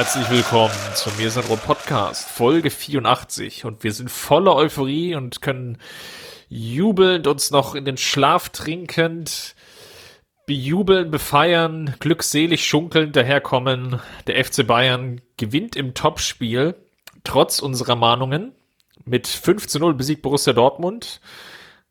Herzlich willkommen zum Mir sind Rot Podcast, Folge 84 und wir sind voller Euphorie und können jubelnd uns noch in den Schlaf trinkend bejubeln, befeiern, glückselig schunkelnd daherkommen. Der FC Bayern gewinnt im Topspiel, trotz unserer Mahnungen, mit 5 zu 0 besiegt Borussia Dortmund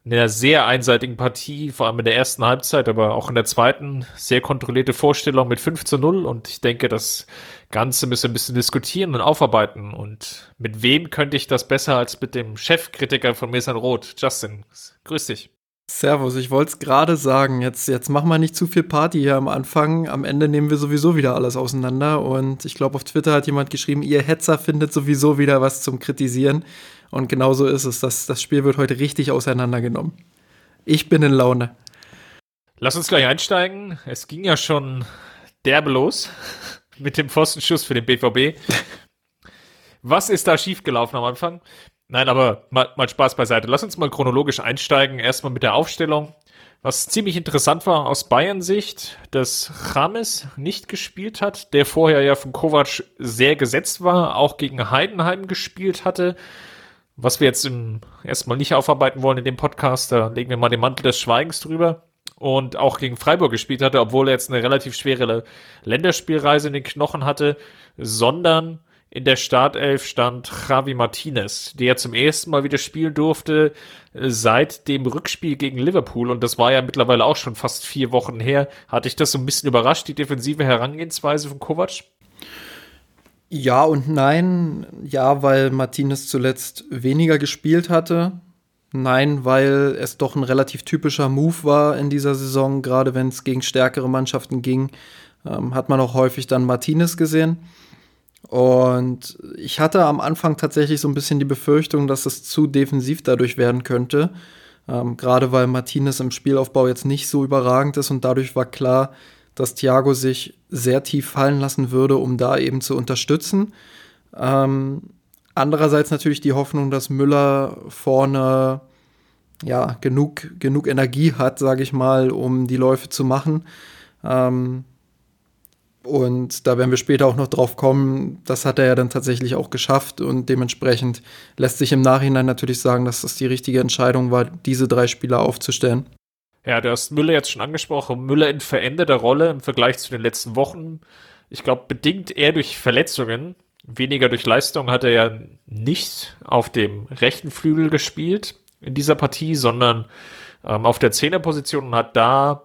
in einer sehr einseitigen Partie, vor allem in der ersten Halbzeit, aber auch in der zweiten, sehr kontrollierte Vorstellung mit 5 zu 0 und ich denke, das Ganze müssen wir ein bisschen diskutieren und aufarbeiten und mit wem könnte ich das besser als mit dem Chefkritiker von Mesan Roth, Justin. Grüß dich. Servus, ich wollte es gerade sagen. Jetzt, jetzt machen wir nicht zu viel Party hier am Anfang. Am Ende nehmen wir sowieso wieder alles auseinander. Und ich glaube, auf Twitter hat jemand geschrieben, ihr Hetzer findet sowieso wieder was zum Kritisieren. Und genau so ist es. Das, das Spiel wird heute richtig auseinandergenommen. Ich bin in Laune. Lass uns gleich einsteigen. Es ging ja schon derbe los mit dem Pfostenschuss für den BVB. Was ist da schiefgelaufen am Anfang? Nein, aber mal, mal Spaß beiseite. Lass uns mal chronologisch einsteigen. Erstmal mit der Aufstellung. Was ziemlich interessant war aus Bayern-Sicht, dass Rames nicht gespielt hat, der vorher ja von Kovac sehr gesetzt war, auch gegen Heidenheim gespielt hatte. Was wir jetzt im, erstmal nicht aufarbeiten wollen in dem Podcast, da legen wir mal den Mantel des Schweigens drüber. Und auch gegen Freiburg gespielt hatte, obwohl er jetzt eine relativ schwere Länderspielreise in den Knochen hatte, sondern in der Startelf stand Javi Martinez, der zum ersten Mal wieder spielen durfte seit dem Rückspiel gegen Liverpool. Und das war ja mittlerweile auch schon fast vier Wochen her. Hatte ich das so ein bisschen überrascht, die defensive Herangehensweise von Kovac? Ja und nein. Ja, weil Martinez zuletzt weniger gespielt hatte. Nein, weil es doch ein relativ typischer Move war in dieser Saison, gerade wenn es gegen stärkere Mannschaften ging, ähm, hat man auch häufig dann Martinez gesehen. Und ich hatte am Anfang tatsächlich so ein bisschen die Befürchtung, dass es zu defensiv dadurch werden könnte. Ähm, Gerade weil Martinez im Spielaufbau jetzt nicht so überragend ist und dadurch war klar, dass Thiago sich sehr tief fallen lassen würde, um da eben zu unterstützen. Ähm, andererseits natürlich die Hoffnung, dass Müller vorne ja genug, genug Energie hat, sage ich mal, um die Läufe zu machen. Ähm, und da werden wir später auch noch drauf kommen, das hat er ja dann tatsächlich auch geschafft und dementsprechend lässt sich im Nachhinein natürlich sagen, dass das die richtige Entscheidung war, diese drei Spieler aufzustellen. Ja, du hast Müller jetzt schon angesprochen. Müller in veränderter Rolle im Vergleich zu den letzten Wochen. Ich glaube, bedingt eher durch Verletzungen, weniger durch Leistung hat er ja nicht auf dem rechten Flügel gespielt in dieser Partie, sondern ähm, auf der Zehnerposition und hat da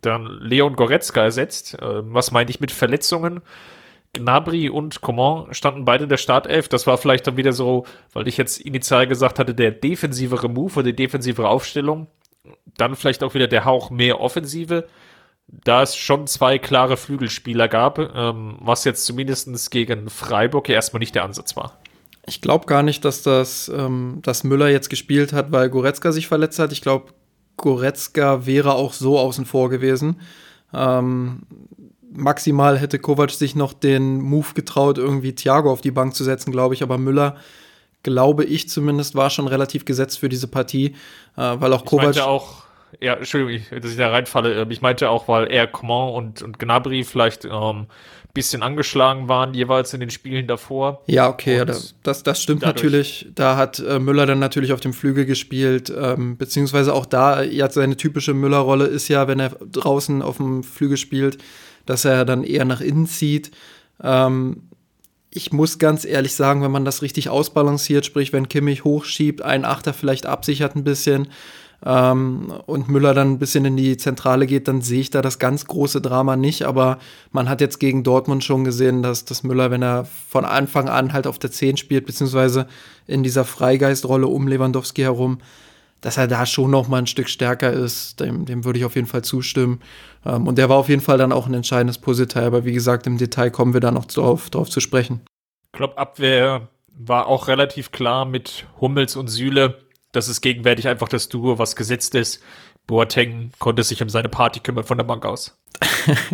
dann Leon Goretzka ersetzt. Äh, was meinte ich mit Verletzungen? Gnabry und Coman standen beide in der Startelf. Das war vielleicht dann wieder so, weil ich jetzt initial gesagt hatte, der defensivere Move oder die defensivere Aufstellung. Dann vielleicht auch wieder der Hauch mehr Offensive. Da es schon zwei klare Flügelspieler gab, ähm, was jetzt zumindest gegen Freiburg ja erstmal nicht der Ansatz war. Ich glaube gar nicht, dass das, ähm, dass Müller jetzt gespielt hat, weil Goretzka sich verletzt hat. Ich glaube, Goretzka wäre auch so außen vor gewesen. Ähm, maximal hätte Kovac sich noch den Move getraut, irgendwie Thiago auf die Bank zu setzen, glaube ich. Aber Müller, glaube ich zumindest, war schon relativ gesetzt für diese Partie, äh, weil auch Kovac. Ich auch, ja, Entschuldigung, dass ich da reinfalle. Ähm, ich meinte auch, weil er Coman und, und Gnabry vielleicht ähm, bisschen angeschlagen waren, jeweils in den Spielen davor. Ja, okay, ja, das, das stimmt natürlich. Da hat äh, Müller dann natürlich auf dem Flügel gespielt, ähm, beziehungsweise auch da, ja, seine typische Müller-Rolle ist ja, wenn er draußen auf dem Flügel spielt, dass er dann eher nach innen zieht. Ähm, ich muss ganz ehrlich sagen, wenn man das richtig ausbalanciert, sprich, wenn Kimmich hochschiebt, ein Achter vielleicht absichert ein bisschen, ähm, und Müller dann ein bisschen in die Zentrale geht, dann sehe ich da das ganz große Drama nicht. Aber man hat jetzt gegen Dortmund schon gesehen, dass, dass Müller, wenn er von Anfang an halt auf der 10 spielt, beziehungsweise in dieser Freigeistrolle um Lewandowski herum, dass er da schon noch mal ein Stück stärker ist, dem, dem würde ich auf jeden Fall zustimmen. Ähm, und der war auf jeden Fall dann auch ein entscheidendes Puzzleteil, aber wie gesagt, im Detail kommen wir da noch drauf, drauf zu sprechen. Glaube, Abwehr war auch relativ klar mit Hummels und Süle. Das ist gegenwärtig einfach das Duo, was gesetzt ist. Boateng konnte sich um seine Party kümmern von der Bank aus.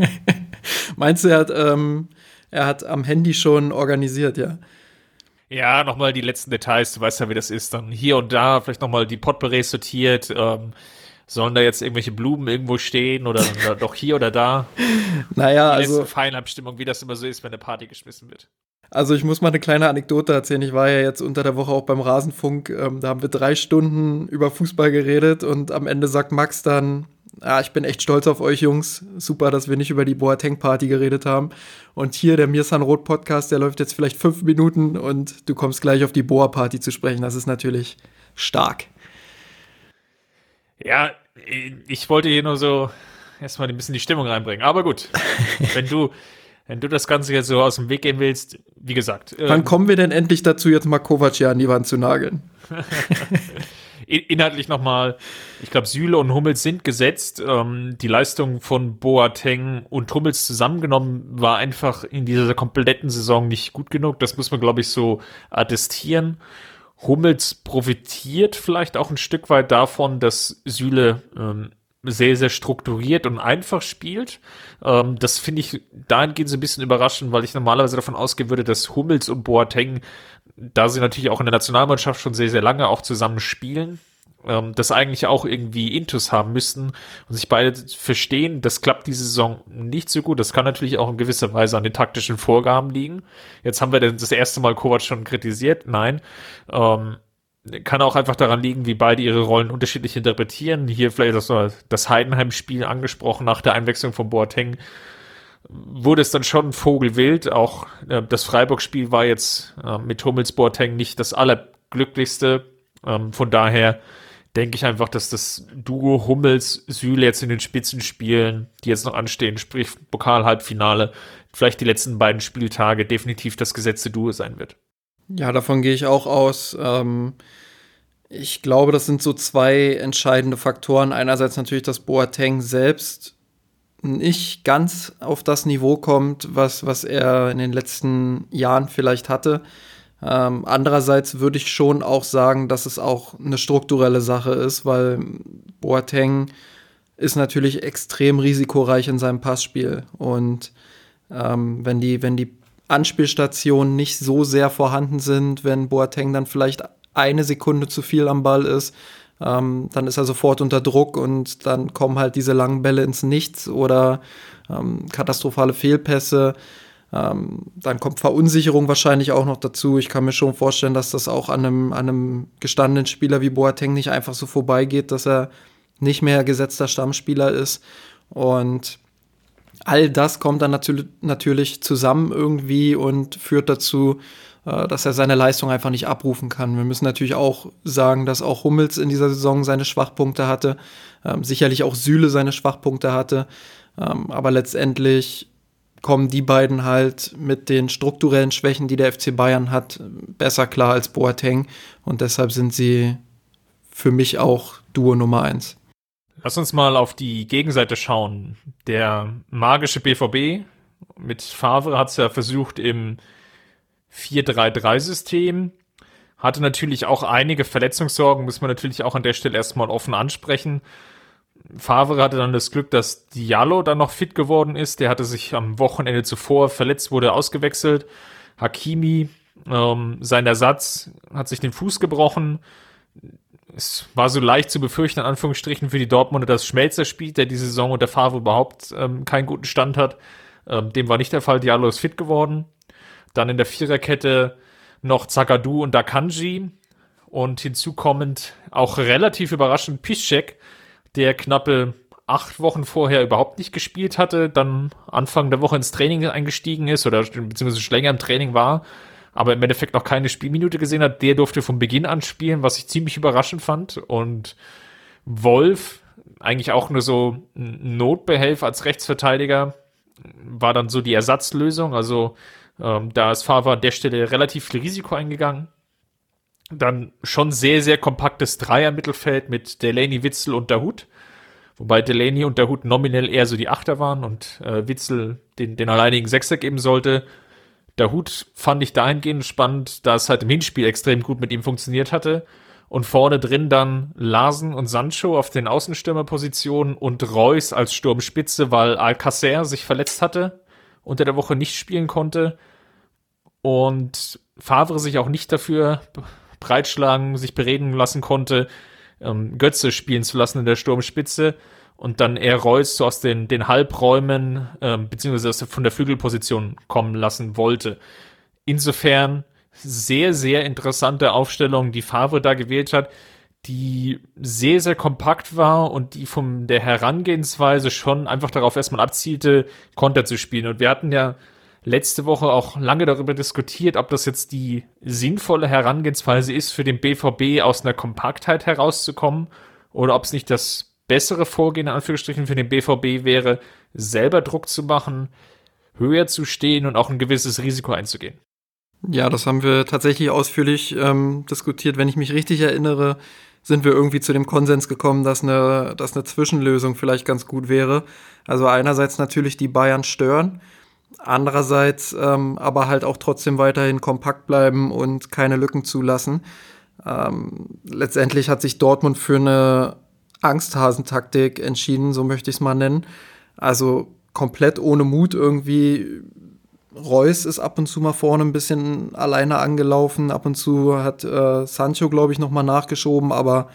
Meinst du, er hat, ähm, er hat am Handy schon organisiert, ja? Ja, nochmal die letzten Details, du weißt ja, wie das ist. Dann hier und da vielleicht nochmal die Potpourri sortiert. Ähm, sollen da jetzt irgendwelche Blumen irgendwo stehen oder doch hier oder da? Naja, die also. Feinabstimmung, wie das immer so ist, wenn eine Party geschmissen wird. Also ich muss mal eine kleine Anekdote erzählen. Ich war ja jetzt unter der Woche auch beim Rasenfunk. Ähm, da haben wir drei Stunden über Fußball geredet und am Ende sagt Max dann, ja, ich bin echt stolz auf euch Jungs. Super, dass wir nicht über die Boateng-Party geredet haben. Und hier der Mirsan Roth Podcast, der läuft jetzt vielleicht fünf Minuten und du kommst gleich auf die Boa-Party zu sprechen. Das ist natürlich stark. Ja, ich wollte hier nur so erstmal ein bisschen die Stimmung reinbringen. Aber gut, wenn du, wenn du das Ganze jetzt so aus dem Weg gehen willst, wie gesagt. Wann ähm, kommen wir denn endlich dazu, jetzt mal Kovac hier an die Wand zu nageln? Inhaltlich nochmal, ich glaube, Süle und Hummels sind gesetzt. Ähm, die Leistung von Boateng und Hummels zusammengenommen war einfach in dieser kompletten Saison nicht gut genug. Das muss man, glaube ich, so attestieren. Hummels profitiert vielleicht auch ein Stück weit davon, dass Süle ähm, sehr, sehr strukturiert und einfach spielt. Ähm, das finde ich dahingehend so ein bisschen überraschend, weil ich normalerweise davon ausgehen würde, dass Hummels und Boateng, da sie natürlich auch in der Nationalmannschaft schon sehr, sehr lange auch zusammen spielen, ähm, das eigentlich auch irgendwie Intus haben müssten und sich beide verstehen. Das klappt diese Saison nicht so gut. Das kann natürlich auch in gewisser Weise an den taktischen Vorgaben liegen. Jetzt haben wir das erste Mal Kovac schon kritisiert. Nein. Ähm, kann auch einfach daran liegen, wie beide ihre Rollen unterschiedlich interpretieren. Hier vielleicht das, das Heidenheim-Spiel angesprochen nach der Einwechslung von Boateng wurde es dann schon vogelwild. Auch äh, das Freiburg-Spiel war jetzt äh, mit Hummels Boateng nicht das allerglücklichste. Ähm, von daher denke ich einfach, dass das Duo Hummels, Süle jetzt in den Spitzenspielen, die jetzt noch anstehen, sprich Pokal-Halbfinale, vielleicht die letzten beiden Spieltage definitiv das gesetzte Duo sein wird. Ja, davon gehe ich auch aus. Ähm, ich glaube, das sind so zwei entscheidende Faktoren. Einerseits natürlich, dass Boateng selbst nicht ganz auf das Niveau kommt, was, was er in den letzten Jahren vielleicht hatte. Ähm, andererseits würde ich schon auch sagen, dass es auch eine strukturelle Sache ist, weil Boateng ist natürlich extrem risikoreich in seinem Passspiel. Und ähm, wenn, die, wenn die Anspielstationen nicht so sehr vorhanden sind, wenn Boateng dann vielleicht eine Sekunde zu viel am Ball ist, ähm, dann ist er sofort unter Druck und dann kommen halt diese langen Bälle ins Nichts oder ähm, katastrophale Fehlpässe. Ähm, dann kommt Verunsicherung wahrscheinlich auch noch dazu. Ich kann mir schon vorstellen, dass das auch an einem, an einem gestandenen Spieler wie Boateng nicht einfach so vorbeigeht, dass er nicht mehr gesetzter Stammspieler ist. Und all das kommt dann natürlich, natürlich zusammen irgendwie und führt dazu, äh, dass er seine Leistung einfach nicht abrufen kann. Wir müssen natürlich auch sagen, dass auch Hummels in dieser Saison seine Schwachpunkte hatte, ähm, sicherlich auch Süle seine Schwachpunkte hatte, ähm, aber letztendlich kommen die beiden halt mit den strukturellen Schwächen, die der FC Bayern hat, besser klar als Boateng. Und deshalb sind sie für mich auch Duo Nummer eins. Lass uns mal auf die Gegenseite schauen. Der magische BVB mit Favre hat es ja versucht im 4-3-3-System. Hatte natürlich auch einige Verletzungssorgen, muss man natürlich auch an der Stelle erstmal offen ansprechen. Favre hatte dann das Glück, dass Diallo dann noch fit geworden ist. Der hatte sich am Wochenende zuvor verletzt, wurde ausgewechselt. Hakimi, ähm, sein Ersatz, hat sich den Fuß gebrochen. Es war so leicht zu befürchten, in Anführungsstrichen, für die Dortmunder, dass Schmelzer spielt, der diese Saison unter Favre überhaupt ähm, keinen guten Stand hat. Ähm, dem war nicht der Fall. Diallo ist fit geworden. Dann in der Viererkette noch Zagadou und Dakanji. Und hinzukommend auch relativ überraschend Piszczek, der knappe acht Wochen vorher überhaupt nicht gespielt hatte, dann Anfang der Woche ins Training eingestiegen ist oder beziehungsweise schon länger im Training war, aber im Endeffekt noch keine Spielminute gesehen hat, der durfte von Beginn an spielen, was ich ziemlich überraschend fand. Und Wolf, eigentlich auch nur so ein Notbehelf als Rechtsverteidiger, war dann so die Ersatzlösung. Also ähm, da ist Favre an der Stelle relativ viel Risiko eingegangen. Dann schon sehr, sehr kompaktes Dreier-Mittelfeld mit Delaney, Witzel und Dahut. Wobei Delaney und Dahut nominell eher so die Achter waren und äh, Witzel den, den alleinigen Sechser geben sollte. Der Hut fand ich dahingehend spannend, da es halt im Hinspiel extrem gut mit ihm funktioniert hatte. Und vorne drin dann Larsen und Sancho auf den Außenstürmerpositionen und Reus als Sturmspitze, weil Alcacer sich verletzt hatte, unter der Woche nicht spielen konnte. Und Favre sich auch nicht dafür breitschlagen, sich bereden lassen konnte, ähm, Götze spielen zu lassen in der Sturmspitze und dann eher Reus so aus den, den Halbräumen ähm, beziehungsweise von der Flügelposition kommen lassen wollte. Insofern sehr, sehr interessante Aufstellung, die Favre da gewählt hat, die sehr, sehr kompakt war und die von der Herangehensweise schon einfach darauf erstmal abzielte, Konter zu spielen. Und wir hatten ja letzte Woche auch lange darüber diskutiert, ob das jetzt die sinnvolle Herangehensweise ist, für den BVB aus einer Kompaktheit herauszukommen oder ob es nicht das bessere Vorgehen, in Anführungsstrichen, für den BVB wäre, selber Druck zu machen, höher zu stehen und auch ein gewisses Risiko einzugehen. Ja, das haben wir tatsächlich ausführlich ähm, diskutiert. Wenn ich mich richtig erinnere, sind wir irgendwie zu dem Konsens gekommen, dass eine, dass eine Zwischenlösung vielleicht ganz gut wäre. Also einerseits natürlich die Bayern stören, Andererseits ähm, aber halt auch trotzdem weiterhin kompakt bleiben und keine Lücken zulassen. Ähm, letztendlich hat sich Dortmund für eine Angsthasentaktik entschieden, so möchte ich es mal nennen. Also komplett ohne Mut irgendwie. Reus ist ab und zu mal vorne ein bisschen alleine angelaufen. Ab und zu hat äh, Sancho, glaube ich, noch mal nachgeschoben, aber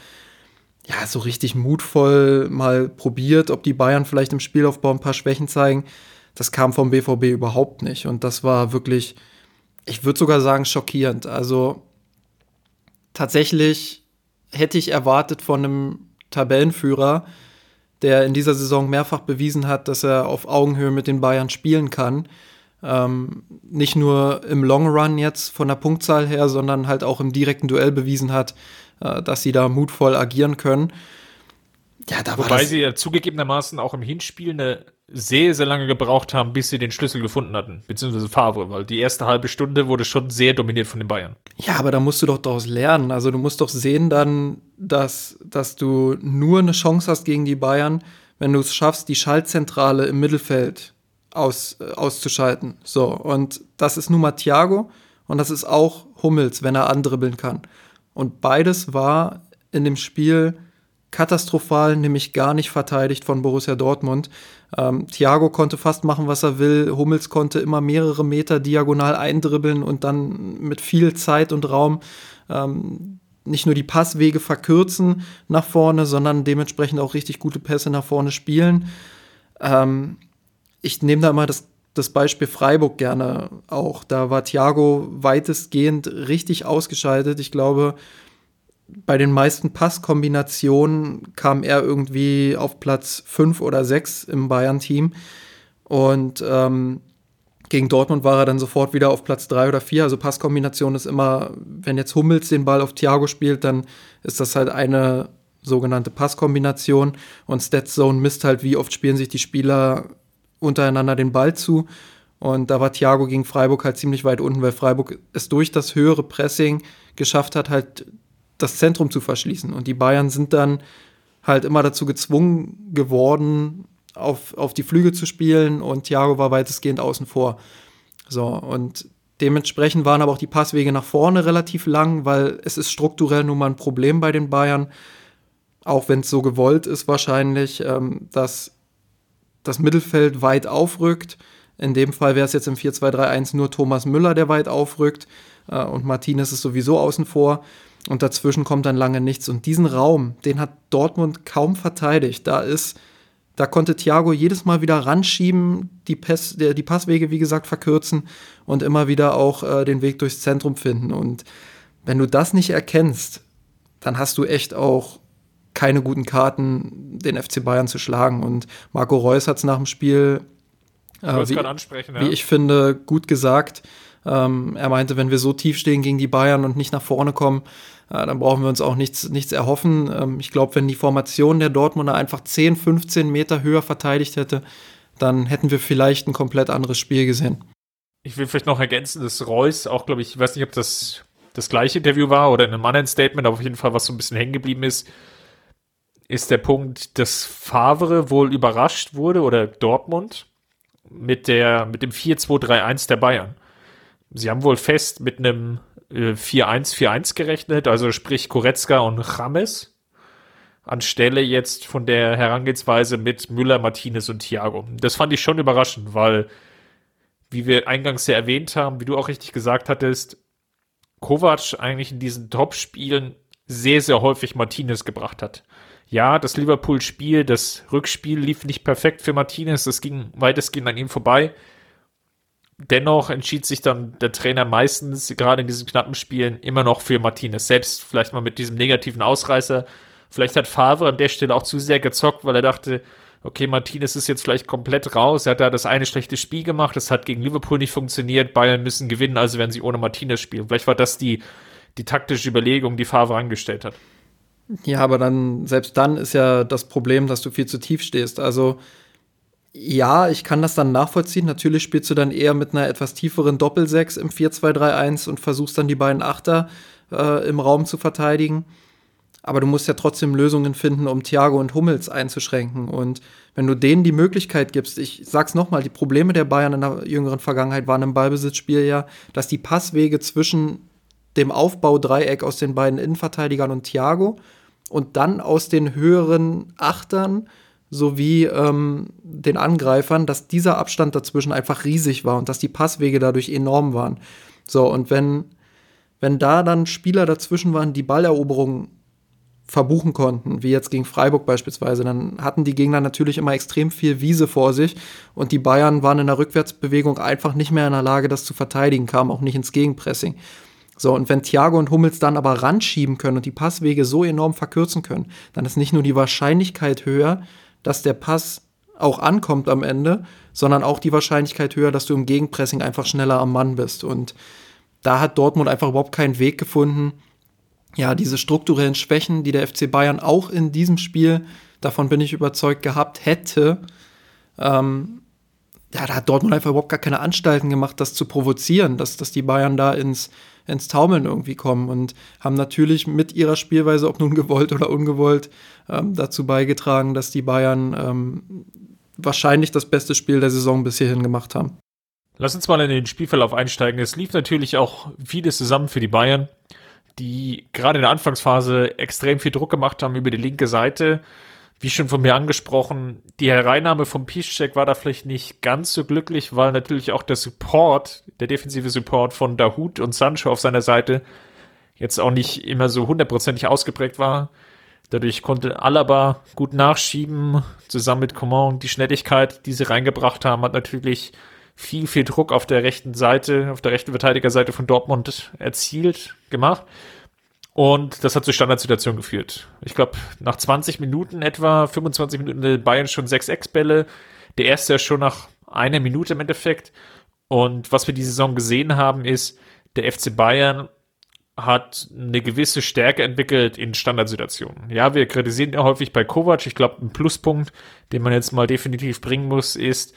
ja, so richtig mutvoll mal probiert, ob die Bayern vielleicht im Spielaufbau ein paar Schwächen zeigen das kam vom BVB überhaupt nicht. Und das war wirklich, ich würde sogar sagen, schockierend. Also tatsächlich hätte ich erwartet von einem Tabellenführer, der in dieser Saison mehrfach bewiesen hat, dass er auf Augenhöhe mit den Bayern spielen kann. Ähm, nicht nur im Long Run jetzt von der Punktzahl her, sondern halt auch im direkten Duell bewiesen hat, äh, dass sie da mutvoll agieren können. Ja, da Wobei sie ja zugegebenermaßen auch im Hinspiel eine sehr, sehr lange gebraucht haben, bis sie den Schlüssel gefunden hatten, beziehungsweise Favre, weil die erste halbe Stunde wurde schon sehr dominiert von den Bayern. Ja, aber da musst du doch daraus lernen. Also du musst doch sehen dann, dass, dass du nur eine Chance hast gegen die Bayern, wenn du es schaffst, die Schaltzentrale im Mittelfeld aus, äh, auszuschalten. So, und das ist nun mal Thiago und das ist auch Hummels, wenn er andribbeln kann. Und beides war in dem Spiel katastrophal, nämlich gar nicht verteidigt von Borussia Dortmund. Ähm, Thiago konnte fast machen, was er will. Hummels konnte immer mehrere Meter diagonal eindribbeln und dann mit viel Zeit und Raum ähm, nicht nur die Passwege verkürzen nach vorne, sondern dementsprechend auch richtig gute Pässe nach vorne spielen. Ähm, ich nehme da mal das, das Beispiel Freiburg gerne auch. Da war Thiago weitestgehend richtig ausgeschaltet. Ich glaube, bei den meisten Passkombinationen kam er irgendwie auf Platz 5 oder 6 im Bayern-Team. Und ähm, gegen Dortmund war er dann sofort wieder auf Platz 3 oder 4. Also Passkombination ist immer, wenn jetzt Hummels den Ball auf Thiago spielt, dann ist das halt eine sogenannte Passkombination. Und Statszone misst halt, wie oft spielen sich die Spieler untereinander den Ball zu. Und da war Thiago gegen Freiburg halt ziemlich weit unten, weil Freiburg es durch das höhere Pressing geschafft hat, halt das Zentrum zu verschließen. Und die Bayern sind dann halt immer dazu gezwungen geworden, auf, auf die Flüge zu spielen und Thiago war weitestgehend außen vor. So, und dementsprechend waren aber auch die Passwege nach vorne relativ lang, weil es ist strukturell nun mal ein Problem bei den Bayern, auch wenn es so gewollt ist wahrscheinlich, ähm, dass das Mittelfeld weit aufrückt. In dem Fall wäre es jetzt im 4-2-3-1 nur Thomas Müller, der weit aufrückt äh, und Martinez ist sowieso außen vor. Und dazwischen kommt dann lange nichts. Und diesen Raum, den hat Dortmund kaum verteidigt. Da ist, da konnte Thiago jedes Mal wieder ranschieben, die, Pass, die Passwege, wie gesagt, verkürzen und immer wieder auch äh, den Weg durchs Zentrum finden. Und wenn du das nicht erkennst, dann hast du echt auch keine guten Karten, den FC Bayern zu schlagen. Und Marco Reus hat es nach dem Spiel, äh, wie, ja. wie ich finde, gut gesagt. Ähm, er meinte, wenn wir so tief stehen gegen die Bayern und nicht nach vorne kommen, äh, dann brauchen wir uns auch nichts, nichts erhoffen. Ähm, ich glaube, wenn die Formation der Dortmunder einfach 10, 15 Meter höher verteidigt hätte, dann hätten wir vielleicht ein komplett anderes Spiel gesehen. Ich will vielleicht noch ergänzen, dass Reus auch, glaube ich, ich weiß nicht, ob das das gleiche Interview war oder in einem anderen Statement, aber auf jeden Fall, was so ein bisschen hängen geblieben ist, ist der Punkt, dass Favre wohl überrascht wurde oder Dortmund mit der, mit dem 4-2-3-1 der Bayern sie haben wohl fest mit einem äh, 4-1-4-1 gerechnet, also sprich Koretzka und Rames anstelle jetzt von der Herangehensweise mit Müller, Martinez und Thiago. Das fand ich schon überraschend, weil, wie wir eingangs ja erwähnt haben, wie du auch richtig gesagt hattest, Kovac eigentlich in diesen Top-Spielen sehr, sehr häufig Martinez gebracht hat. Ja, das Liverpool-Spiel, das Rückspiel lief nicht perfekt für Martinez, das ging weitestgehend an ihm vorbei. Dennoch entschied sich dann der Trainer meistens, gerade in diesen knappen Spielen, immer noch für Martinez. Selbst vielleicht mal mit diesem negativen Ausreißer. Vielleicht hat Favre an der Stelle auch zu sehr gezockt, weil er dachte, okay, Martinez ist jetzt vielleicht komplett raus. Er hat da das eine schlechte Spiel gemacht, das hat gegen Liverpool nicht funktioniert. Bayern müssen gewinnen, also werden sie ohne Martinez spielen. Vielleicht war das die, die taktische Überlegung, die Favre angestellt hat. Ja, aber dann, selbst dann ist ja das Problem, dass du viel zu tief stehst. Also, ja, ich kann das dann nachvollziehen. Natürlich spielst du dann eher mit einer etwas tieferen Doppelsechs im 4-2-3-1 und versuchst dann die beiden Achter äh, im Raum zu verteidigen. Aber du musst ja trotzdem Lösungen finden, um Thiago und Hummels einzuschränken. Und wenn du denen die Möglichkeit gibst, ich sag's nochmal, die Probleme der Bayern in der jüngeren Vergangenheit waren im Ballbesitzspiel ja, dass die Passwege zwischen dem Aufbaudreieck aus den beiden Innenverteidigern und Thiago und dann aus den höheren Achtern sowie ähm, den Angreifern, dass dieser Abstand dazwischen einfach riesig war und dass die Passwege dadurch enorm waren. So, und wenn, wenn da dann Spieler dazwischen waren, die Balleroberung verbuchen konnten, wie jetzt gegen Freiburg beispielsweise, dann hatten die Gegner natürlich immer extrem viel Wiese vor sich und die Bayern waren in der Rückwärtsbewegung einfach nicht mehr in der Lage, das zu verteidigen, kamen auch nicht ins Gegenpressing. So, und wenn Thiago und Hummels dann aber ranschieben können und die Passwege so enorm verkürzen können, dann ist nicht nur die Wahrscheinlichkeit höher, dass der Pass auch ankommt am Ende, sondern auch die Wahrscheinlichkeit höher, dass du im Gegenpressing einfach schneller am Mann bist. Und da hat Dortmund einfach überhaupt keinen Weg gefunden, ja, diese strukturellen Schwächen, die der FC Bayern auch in diesem Spiel, davon bin ich überzeugt, gehabt hätte, ähm, ja, da hat Dortmund einfach überhaupt gar keine Anstalten gemacht, das zu provozieren, dass, dass die Bayern da ins, ins Taumeln irgendwie kommen und haben natürlich mit ihrer Spielweise, ob nun gewollt oder ungewollt, ähm, dazu beigetragen, dass die Bayern ähm, wahrscheinlich das beste Spiel der Saison bis hierhin gemacht haben. Lass uns mal in den Spielverlauf einsteigen. Es lief natürlich auch vieles zusammen für die Bayern, die gerade in der Anfangsphase extrem viel Druck gemacht haben über die linke Seite wie schon von mir angesprochen, die Hereinnahme vom Piszczek war da vielleicht nicht ganz so glücklich, weil natürlich auch der Support, der defensive Support von Dahut und Sancho auf seiner Seite jetzt auch nicht immer so hundertprozentig ausgeprägt war. Dadurch konnte Alaba gut nachschieben, zusammen mit Coman. Die Schnelligkeit, die sie reingebracht haben, hat natürlich viel, viel Druck auf der rechten Seite, auf der rechten Verteidigerseite von Dortmund erzielt, gemacht. Und das hat zu Standardsituationen geführt. Ich glaube, nach 20 Minuten etwa, 25 Minuten Bayern schon sechs Ex-Bälle. Der erste ja schon nach einer Minute im Endeffekt. Und was wir die Saison gesehen haben, ist, der FC Bayern hat eine gewisse Stärke entwickelt in Standardsituationen. Ja, wir kritisieren ja häufig bei Kovac. Ich glaube, ein Pluspunkt, den man jetzt mal definitiv bringen muss, ist,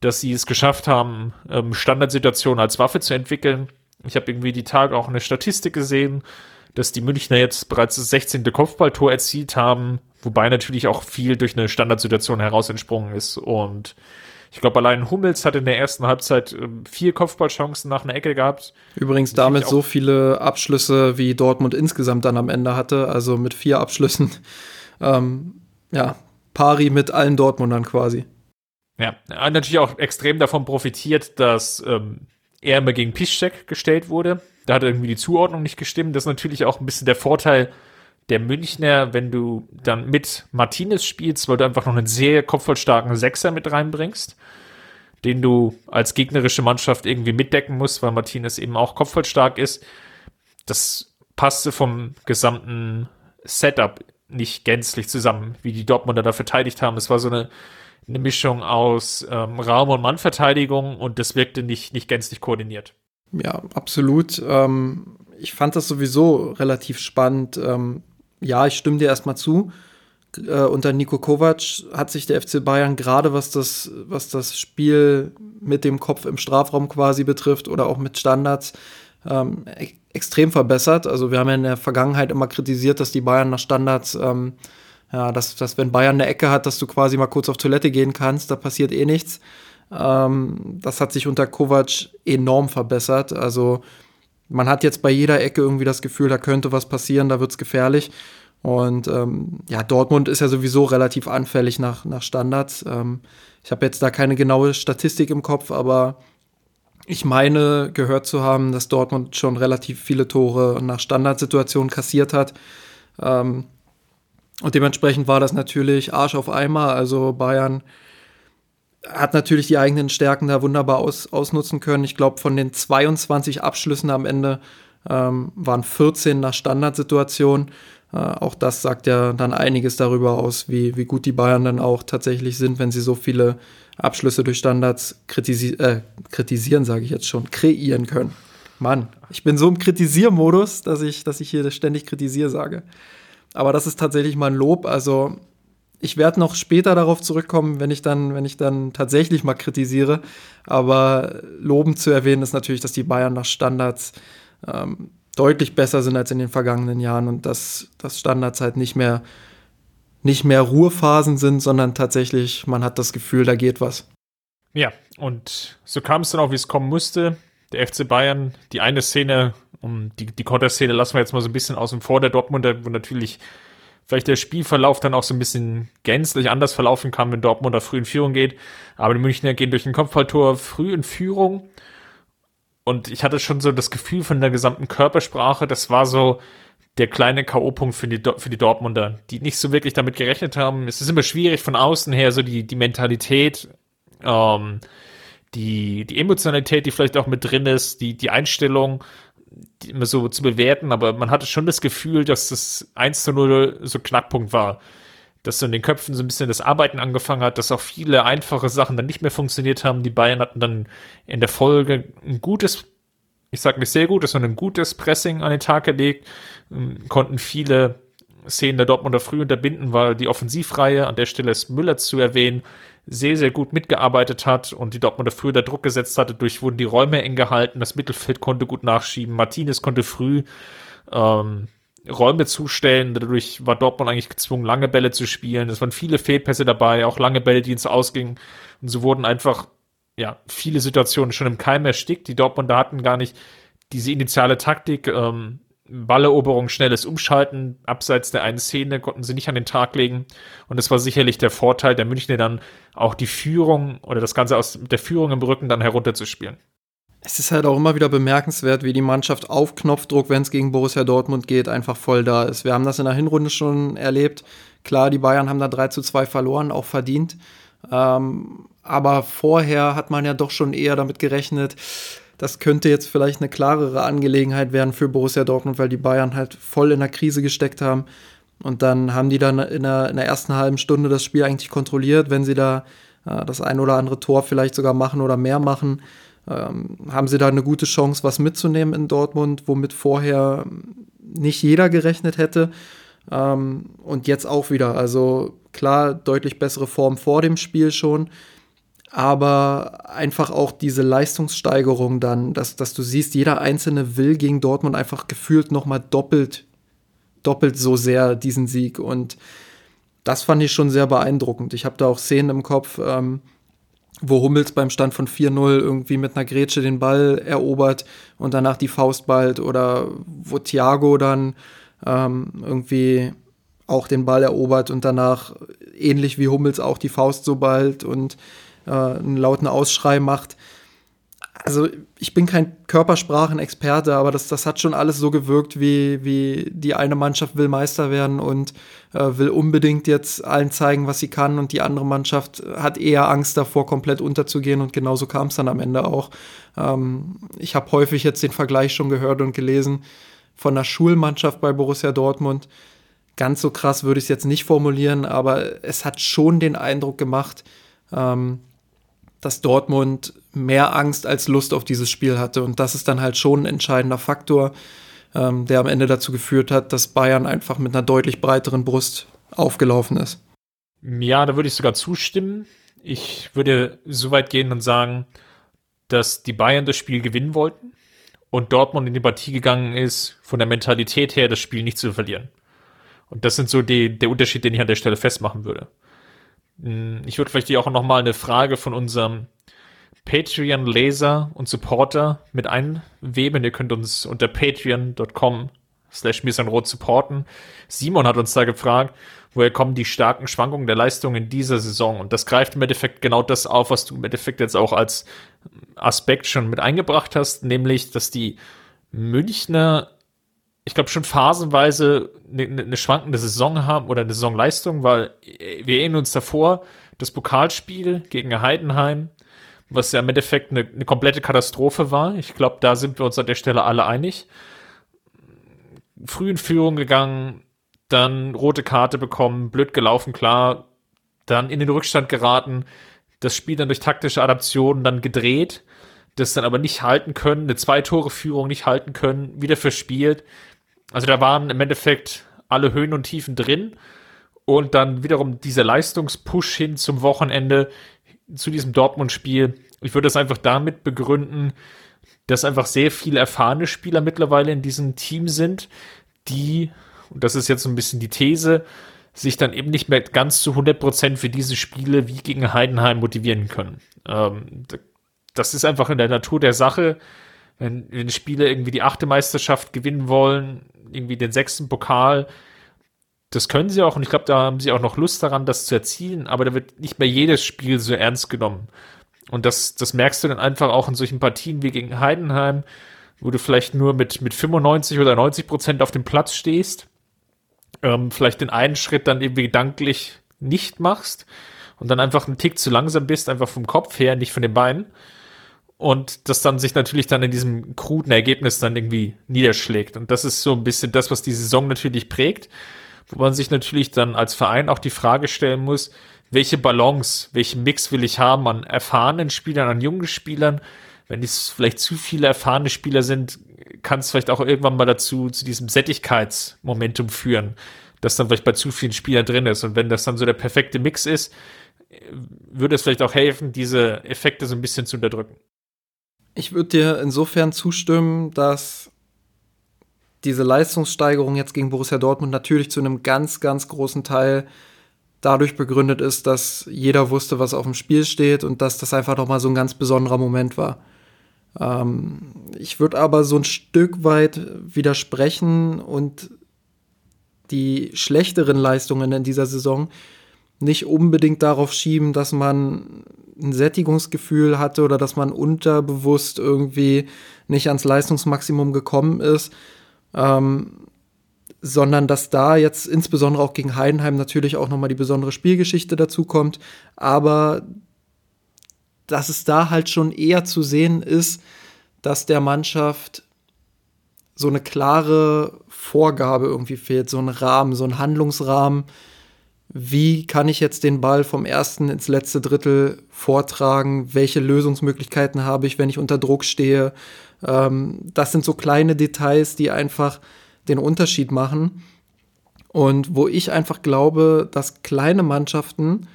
dass sie es geschafft haben, ähm, Standardsituationen als Waffe zu entwickeln. Ich habe irgendwie die Tage auch eine Statistik gesehen, dass die Münchner jetzt bereits das 16. Kopfballtor erzielt haben, wobei natürlich auch viel durch eine Standardsituation heraus entsprungen ist. Und ich glaube, allein Hummels hat in der ersten Halbzeit ähm, vier Kopfballchancen nach einer Ecke gehabt. Übrigens damit so viele Abschlüsse, wie Dortmund insgesamt dann am Ende hatte, also mit vier Abschlüssen. Ähm, ja, pari mit allen Dortmundern quasi. Ja, natürlich auch extrem davon profitiert, dass ähm, er immer gegen Piszczek gestellt wurde. Da hat irgendwie die Zuordnung nicht gestimmt. Das ist natürlich auch ein bisschen der Vorteil der Münchner, wenn du dann mit Martinez spielst, weil du einfach noch einen sehr kopfvollstarken Sechser mit reinbringst, den du als gegnerische Mannschaft irgendwie mitdecken musst, weil Martinez eben auch kopfvollstark ist. Das passte vom gesamten Setup nicht gänzlich zusammen, wie die Dortmunder da verteidigt haben. Es war so eine, eine Mischung aus ähm, Raum- und Mannverteidigung und das wirkte nicht, nicht gänzlich koordiniert. Ja, absolut. Ähm, ich fand das sowieso relativ spannend. Ähm, ja, ich stimme dir erstmal zu. Äh, unter Nico Kovac hat sich der FC Bayern gerade was das, was das Spiel mit dem Kopf im Strafraum quasi betrifft oder auch mit Standards ähm, e extrem verbessert. Also wir haben ja in der Vergangenheit immer kritisiert, dass die Bayern nach Standards, ähm, ja, dass, dass wenn Bayern eine Ecke hat, dass du quasi mal kurz auf Toilette gehen kannst, da passiert eh nichts. Ähm, das hat sich unter Kovac enorm verbessert. Also man hat jetzt bei jeder Ecke irgendwie das Gefühl, da könnte was passieren, da wird es gefährlich. Und ähm, ja, Dortmund ist ja sowieso relativ anfällig nach, nach Standards. Ähm, ich habe jetzt da keine genaue Statistik im Kopf, aber ich meine gehört zu haben, dass Dortmund schon relativ viele Tore nach Standardsituationen kassiert hat. Ähm, und dementsprechend war das natürlich Arsch auf Eimer. Also Bayern hat natürlich die eigenen Stärken da wunderbar aus, ausnutzen können. Ich glaube, von den 22 Abschlüssen am Ende ähm, waren 14 nach Standardsituationen. Äh, auch das sagt ja dann einiges darüber aus, wie, wie gut die Bayern dann auch tatsächlich sind, wenn sie so viele Abschlüsse durch Standards kritisi äh, kritisieren, sage ich jetzt schon, kreieren können. Mann, ich bin so im Kritisiermodus, dass ich, dass ich hier ständig kritisiere sage. Aber das ist tatsächlich mal ein Lob. Also ich werde noch später darauf zurückkommen, wenn ich dann, wenn ich dann tatsächlich mal kritisiere. Aber lobend zu erwähnen ist natürlich, dass die Bayern nach Standards ähm, deutlich besser sind als in den vergangenen Jahren und dass, dass Standards halt nicht mehr, nicht mehr Ruhephasen sind, sondern tatsächlich, man hat das Gefühl, da geht was. Ja, und so kam es dann auch, wie es kommen musste. Der FC Bayern, die eine Szene, um die, die Konterszene lassen wir jetzt mal so ein bisschen außen vor, der Dortmunder, wo natürlich vielleicht der Spielverlauf dann auch so ein bisschen gänzlich anders verlaufen kann, wenn Dortmunder früh in Führung geht. Aber die Münchner gehen durch ein Kopfballtor früh in Führung und ich hatte schon so das Gefühl von der gesamten Körpersprache, das war so der kleine K.O.-Punkt für die, für die Dortmunder, die nicht so wirklich damit gerechnet haben. Es ist immer schwierig von außen her, so die, die Mentalität, ähm, die, die Emotionalität, die vielleicht auch mit drin ist, die, die Einstellung, immer so zu bewerten, aber man hatte schon das Gefühl, dass das 1 zu 0 so Knackpunkt war dass so in den Köpfen so ein bisschen das Arbeiten angefangen hat, dass auch viele einfache Sachen dann nicht mehr funktioniert haben. Die Bayern hatten dann in der Folge ein gutes, ich sage nicht sehr gutes, sondern ein gutes Pressing an den Tag gelegt, ähm, konnten viele Szenen der Dortmunder früh unterbinden, weil die Offensivreihe, an der Stelle ist Müller zu erwähnen, sehr, sehr gut mitgearbeitet hat und die Dortmunder früh der Druck gesetzt hatte. Durch wurden die Räume eng gehalten, das Mittelfeld konnte gut nachschieben, Martinez konnte früh ähm, Räume zustellen. Dadurch war Dortmund eigentlich gezwungen, lange Bälle zu spielen. Es waren viele Fehlpässe dabei, auch lange Bälle, die ins Ausgingen. Und so wurden einfach, ja, viele Situationen schon im Keim erstickt. Die Dortmunder hatten gar nicht diese initiale Taktik, ähm, Balleroberung, schnelles Umschalten, abseits der einen Szene konnten sie nicht an den Tag legen. Und das war sicherlich der Vorteil der Münchner dann auch die Führung oder das Ganze aus der Führung im Rücken dann herunterzuspielen es ist halt auch immer wieder bemerkenswert, wie die Mannschaft auf Knopfdruck, wenn es gegen Borussia Dortmund geht, einfach voll da ist. Wir haben das in der Hinrunde schon erlebt. Klar, die Bayern haben da 3 zu 2 verloren, auch verdient. Ähm, aber vorher hat man ja doch schon eher damit gerechnet, das könnte jetzt vielleicht eine klarere Angelegenheit werden für Borussia Dortmund, weil die Bayern halt voll in der Krise gesteckt haben. Und dann haben die dann in der, in der ersten halben Stunde das Spiel eigentlich kontrolliert, wenn sie da äh, das ein oder andere Tor vielleicht sogar machen oder mehr machen ähm, haben sie da eine gute Chance, was mitzunehmen in Dortmund, womit vorher nicht jeder gerechnet hätte. Ähm, und jetzt auch wieder. Also klar, deutlich bessere Form vor dem Spiel schon. Aber einfach auch diese Leistungssteigerung dann, dass, dass du siehst, jeder Einzelne will gegen Dortmund einfach gefühlt nochmal doppelt, doppelt so sehr diesen Sieg. Und das fand ich schon sehr beeindruckend. Ich habe da auch Szenen im Kopf, ähm, wo Hummels beim Stand von 4-0 irgendwie mit einer Grätsche den Ball erobert und danach die Faust ballt oder wo Thiago dann ähm, irgendwie auch den Ball erobert und danach ähnlich wie Hummels auch die Faust so ballt und äh, einen lauten Ausschrei macht also ich bin kein Körpersprachenexperte, aber das, das hat schon alles so gewirkt, wie, wie die eine Mannschaft will Meister werden und äh, will unbedingt jetzt allen zeigen, was sie kann und die andere Mannschaft hat eher Angst davor, komplett unterzugehen und genauso kam es dann am Ende auch. Ähm, ich habe häufig jetzt den Vergleich schon gehört und gelesen von der Schulmannschaft bei Borussia Dortmund. Ganz so krass würde ich es jetzt nicht formulieren, aber es hat schon den Eindruck gemacht, ähm, dass Dortmund mehr Angst als Lust auf dieses Spiel hatte. Und das ist dann halt schon ein entscheidender Faktor, ähm, der am Ende dazu geführt hat, dass Bayern einfach mit einer deutlich breiteren Brust aufgelaufen ist. Ja, da würde ich sogar zustimmen. Ich würde so weit gehen und sagen, dass die Bayern das Spiel gewinnen wollten und Dortmund in die Partie gegangen ist, von der Mentalität her, das Spiel nicht zu verlieren. Und das sind so die, der Unterschied, den ich an der Stelle festmachen würde. Hm, ich würde vielleicht hier auch noch mal eine Frage von unserem Patreon-Leser und Supporter mit einweben. Ihr könnt uns unter patreon.com slash Rot supporten. Simon hat uns da gefragt, woher kommen die starken Schwankungen der Leistung in dieser Saison? Und das greift im Endeffekt genau das auf, was du im Endeffekt jetzt auch als Aspekt schon mit eingebracht hast, nämlich, dass die Münchner, ich glaube, schon phasenweise eine, eine schwankende Saison haben oder eine Saisonleistung, weil wir erinnern uns davor, das Pokalspiel gegen Heidenheim, was ja im Endeffekt eine, eine komplette Katastrophe war. Ich glaube, da sind wir uns an der Stelle alle einig. Früh in Führung gegangen, dann rote Karte bekommen, blöd gelaufen, klar, dann in den Rückstand geraten, das Spiel dann durch taktische Adaptionen dann gedreht, das dann aber nicht halten können, eine Zwei-Tore-Führung nicht halten können, wieder verspielt. Also da waren im Endeffekt alle Höhen und Tiefen drin und dann wiederum dieser Leistungspush hin zum Wochenende, zu diesem Dortmund-Spiel. Ich würde das einfach damit begründen, dass einfach sehr viele erfahrene Spieler mittlerweile in diesem Team sind, die, und das ist jetzt so ein bisschen die These, sich dann eben nicht mehr ganz zu 100% für diese Spiele wie gegen Heidenheim motivieren können. Ähm, das ist einfach in der Natur der Sache. Wenn, wenn Spieler irgendwie die achte Meisterschaft gewinnen wollen, irgendwie den sechsten Pokal, das können sie auch und ich glaube, da haben sie auch noch Lust daran, das zu erzielen, aber da wird nicht mehr jedes Spiel so ernst genommen. Und das, das merkst du dann einfach auch in solchen Partien wie gegen Heidenheim, wo du vielleicht nur mit, mit 95 oder 90 Prozent auf dem Platz stehst, ähm, vielleicht den einen Schritt dann irgendwie gedanklich nicht machst und dann einfach einen Tick zu langsam bist, einfach vom Kopf her, nicht von den Beinen. Und das dann sich natürlich dann in diesem kruden Ergebnis dann irgendwie niederschlägt. Und das ist so ein bisschen das, was die Saison natürlich prägt wo man sich natürlich dann als Verein auch die Frage stellen muss, welche Balance, welchen Mix will ich haben an erfahrenen Spielern, an jungen Spielern. Wenn es vielleicht zu viele erfahrene Spieler sind, kann es vielleicht auch irgendwann mal dazu, zu diesem Sättigkeitsmomentum führen, das dann vielleicht bei zu vielen Spielern drin ist. Und wenn das dann so der perfekte Mix ist, würde es vielleicht auch helfen, diese Effekte so ein bisschen zu unterdrücken. Ich würde dir insofern zustimmen, dass diese Leistungssteigerung jetzt gegen Borussia Dortmund natürlich zu einem ganz, ganz großen Teil dadurch begründet ist, dass jeder wusste, was auf dem Spiel steht und dass das einfach nochmal so ein ganz besonderer Moment war. Ähm, ich würde aber so ein Stück weit widersprechen und die schlechteren Leistungen in dieser Saison nicht unbedingt darauf schieben, dass man ein Sättigungsgefühl hatte oder dass man unterbewusst irgendwie nicht ans Leistungsmaximum gekommen ist, ähm, sondern dass da jetzt insbesondere auch gegen Heidenheim natürlich auch nochmal die besondere Spielgeschichte dazu kommt, aber dass es da halt schon eher zu sehen ist, dass der Mannschaft so eine klare Vorgabe irgendwie fehlt, so ein Rahmen, so ein Handlungsrahmen. Wie kann ich jetzt den Ball vom ersten ins letzte Drittel vortragen? Welche Lösungsmöglichkeiten habe ich, wenn ich unter Druck stehe? Ähm, das sind so kleine Details, die einfach den Unterschied machen. Und wo ich einfach glaube, dass kleine Mannschaften,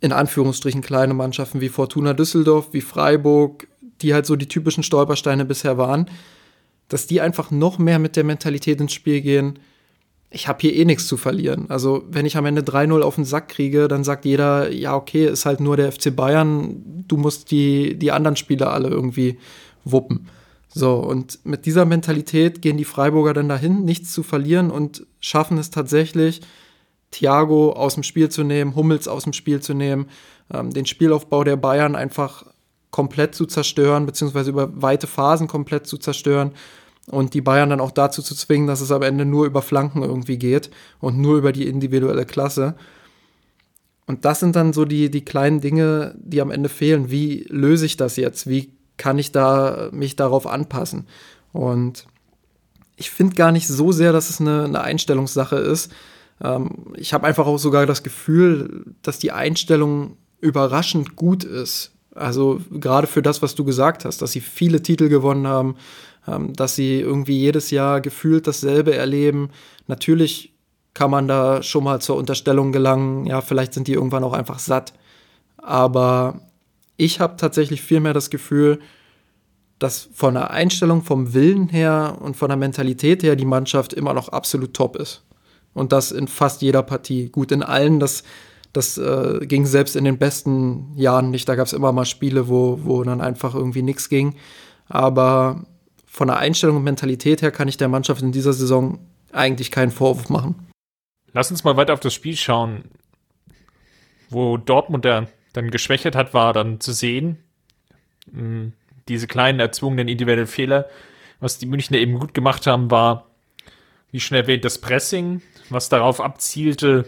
in Anführungsstrichen kleine Mannschaften wie Fortuna Düsseldorf, wie Freiburg, die halt so die typischen Stolpersteine bisher waren, dass die einfach noch mehr mit der Mentalität ins Spiel gehen, ich habe hier eh nichts zu verlieren. Also, wenn ich am Ende 3-0 auf den Sack kriege, dann sagt jeder, ja, okay, ist halt nur der FC Bayern, du musst die, die anderen Spieler alle irgendwie wuppen. So, und mit dieser Mentalität gehen die Freiburger dann dahin, nichts zu verlieren und schaffen es tatsächlich, Thiago aus dem Spiel zu nehmen, Hummels aus dem Spiel zu nehmen, ähm, den Spielaufbau der Bayern einfach komplett zu zerstören, beziehungsweise über weite Phasen komplett zu zerstören und die Bayern dann auch dazu zu zwingen, dass es am Ende nur über Flanken irgendwie geht und nur über die individuelle Klasse. Und das sind dann so die, die kleinen Dinge, die am Ende fehlen. Wie löse ich das jetzt? Wie kann ich da mich darauf anpassen? Und ich finde gar nicht so sehr, dass es eine, eine Einstellungssache ist. Ähm, ich habe einfach auch sogar das Gefühl, dass die Einstellung überraschend gut ist. Also gerade für das, was du gesagt hast, dass sie viele Titel gewonnen haben, dass sie irgendwie jedes Jahr gefühlt dasselbe erleben. Natürlich kann man da schon mal zur Unterstellung gelangen, ja, vielleicht sind die irgendwann auch einfach satt. Aber ich habe tatsächlich viel mehr das Gefühl, dass von der Einstellung, vom Willen her und von der Mentalität her die Mannschaft immer noch absolut top ist. Und das in fast jeder Partie. Gut, in allen, das, Das äh, ging selbst in den besten Jahren nicht. Da gab es immer mal Spiele, wo, wo dann einfach irgendwie nichts ging. Aber von der Einstellung und Mentalität her kann ich der Mannschaft in dieser Saison eigentlich keinen Vorwurf machen. Lass uns mal weiter auf das Spiel schauen. Wo Dortmund der dann geschwächert hat, war dann zu sehen, hm, diese kleinen erzwungenen individuellen Fehler. Was die Münchner eben gut gemacht haben, war, wie schon erwähnt, das Pressing, was darauf abzielte,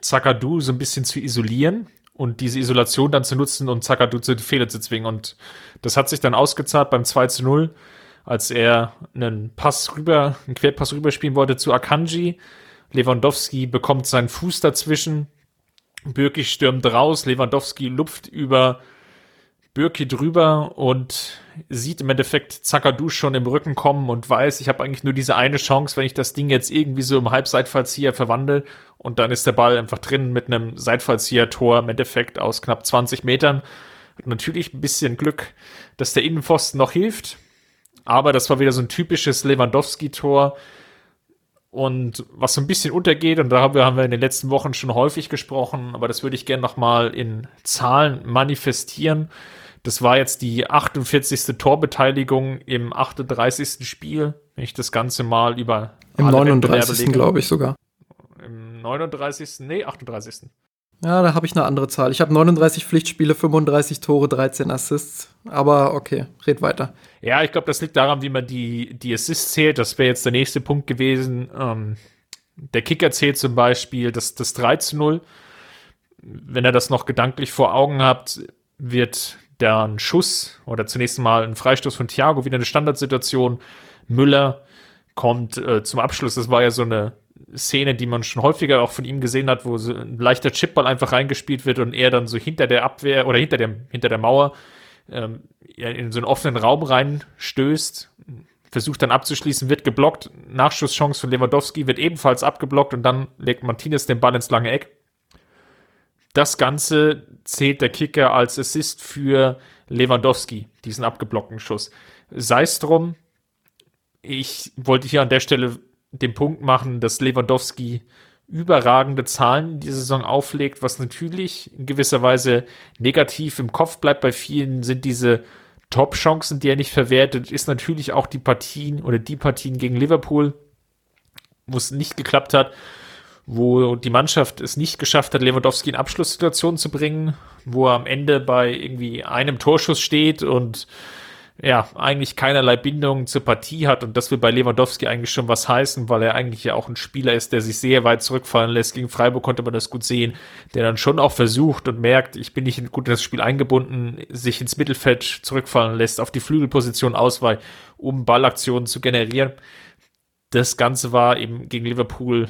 Zakadu so ein bisschen zu isolieren und diese Isolation dann zu nutzen und Zakadu zu Fehler zu zwingen. Und das hat sich dann ausgezahlt beim 2 zu 0, als er einen Pass rüber, einen Querpass rüberspielen wollte zu Akanji. Lewandowski bekommt seinen Fuß dazwischen. Birki stürmt raus. Lewandowski lupft über Birki drüber und sieht im Endeffekt Zakadu schon im Rücken kommen und weiß, ich habe eigentlich nur diese eine Chance, wenn ich das Ding jetzt irgendwie so im Halbseitfallzieher verwandle und dann ist der Ball einfach drin mit einem Seitfallzieher-Tor im Endeffekt aus knapp 20 Metern. Natürlich ein bisschen Glück, dass der Innenpfosten noch hilft, aber das war wieder so ein typisches Lewandowski-Tor und was so ein bisschen untergeht, und darüber haben wir in den letzten Wochen schon häufig gesprochen, aber das würde ich gerne nochmal in Zahlen manifestieren. Das war jetzt die 48. Torbeteiligung im 38. Spiel, wenn ich das Ganze mal über. Im 39. glaube ich sogar. Im 39. Nee, 38. Ja, da habe ich eine andere Zahl. Ich habe 39 Pflichtspiele, 35 Tore, 13 Assists. Aber okay, red weiter. Ja, ich glaube, das liegt daran, wie man die, die Assists zählt. Das wäre jetzt der nächste Punkt gewesen. Ähm, der Kicker zählt zum Beispiel das, das 3 zu 0. Wenn ihr das noch gedanklich vor Augen habt, wird ein Schuss oder zunächst mal ein Freistoß von Thiago, wieder eine Standardsituation. Müller kommt äh, zum Abschluss. Das war ja so eine Szene, die man schon häufiger auch von ihm gesehen hat, wo so ein leichter Chipball einfach reingespielt wird und er dann so hinter der Abwehr oder hinter der, hinter der Mauer ähm, in so einen offenen Raum reinstößt, versucht dann abzuschließen, wird geblockt. Nachschusschance von Lewandowski wird ebenfalls abgeblockt und dann legt Martinez den Ball ins lange Eck. Das Ganze zählt der Kicker als Assist für Lewandowski, diesen abgeblockten Schuss. Sei es drum, ich wollte hier an der Stelle den Punkt machen, dass Lewandowski überragende Zahlen in dieser Saison auflegt, was natürlich in gewisser Weise negativ im Kopf bleibt. Bei vielen sind diese Top-Chancen, die er nicht verwertet, ist natürlich auch die Partien oder die Partien gegen Liverpool, wo es nicht geklappt hat wo die Mannschaft es nicht geschafft hat, Lewandowski in Abschlusssituationen zu bringen, wo er am Ende bei irgendwie einem Torschuss steht und ja, eigentlich keinerlei Bindung zur Partie hat. Und das will bei Lewandowski eigentlich schon was heißen, weil er eigentlich ja auch ein Spieler ist, der sich sehr weit zurückfallen lässt. Gegen Freiburg konnte man das gut sehen, der dann schon auch versucht und merkt, ich bin nicht gut in das Spiel eingebunden, sich ins Mittelfeld zurückfallen lässt, auf die Flügelposition ausweicht, um Ballaktionen zu generieren das Ganze war eben gegen Liverpool,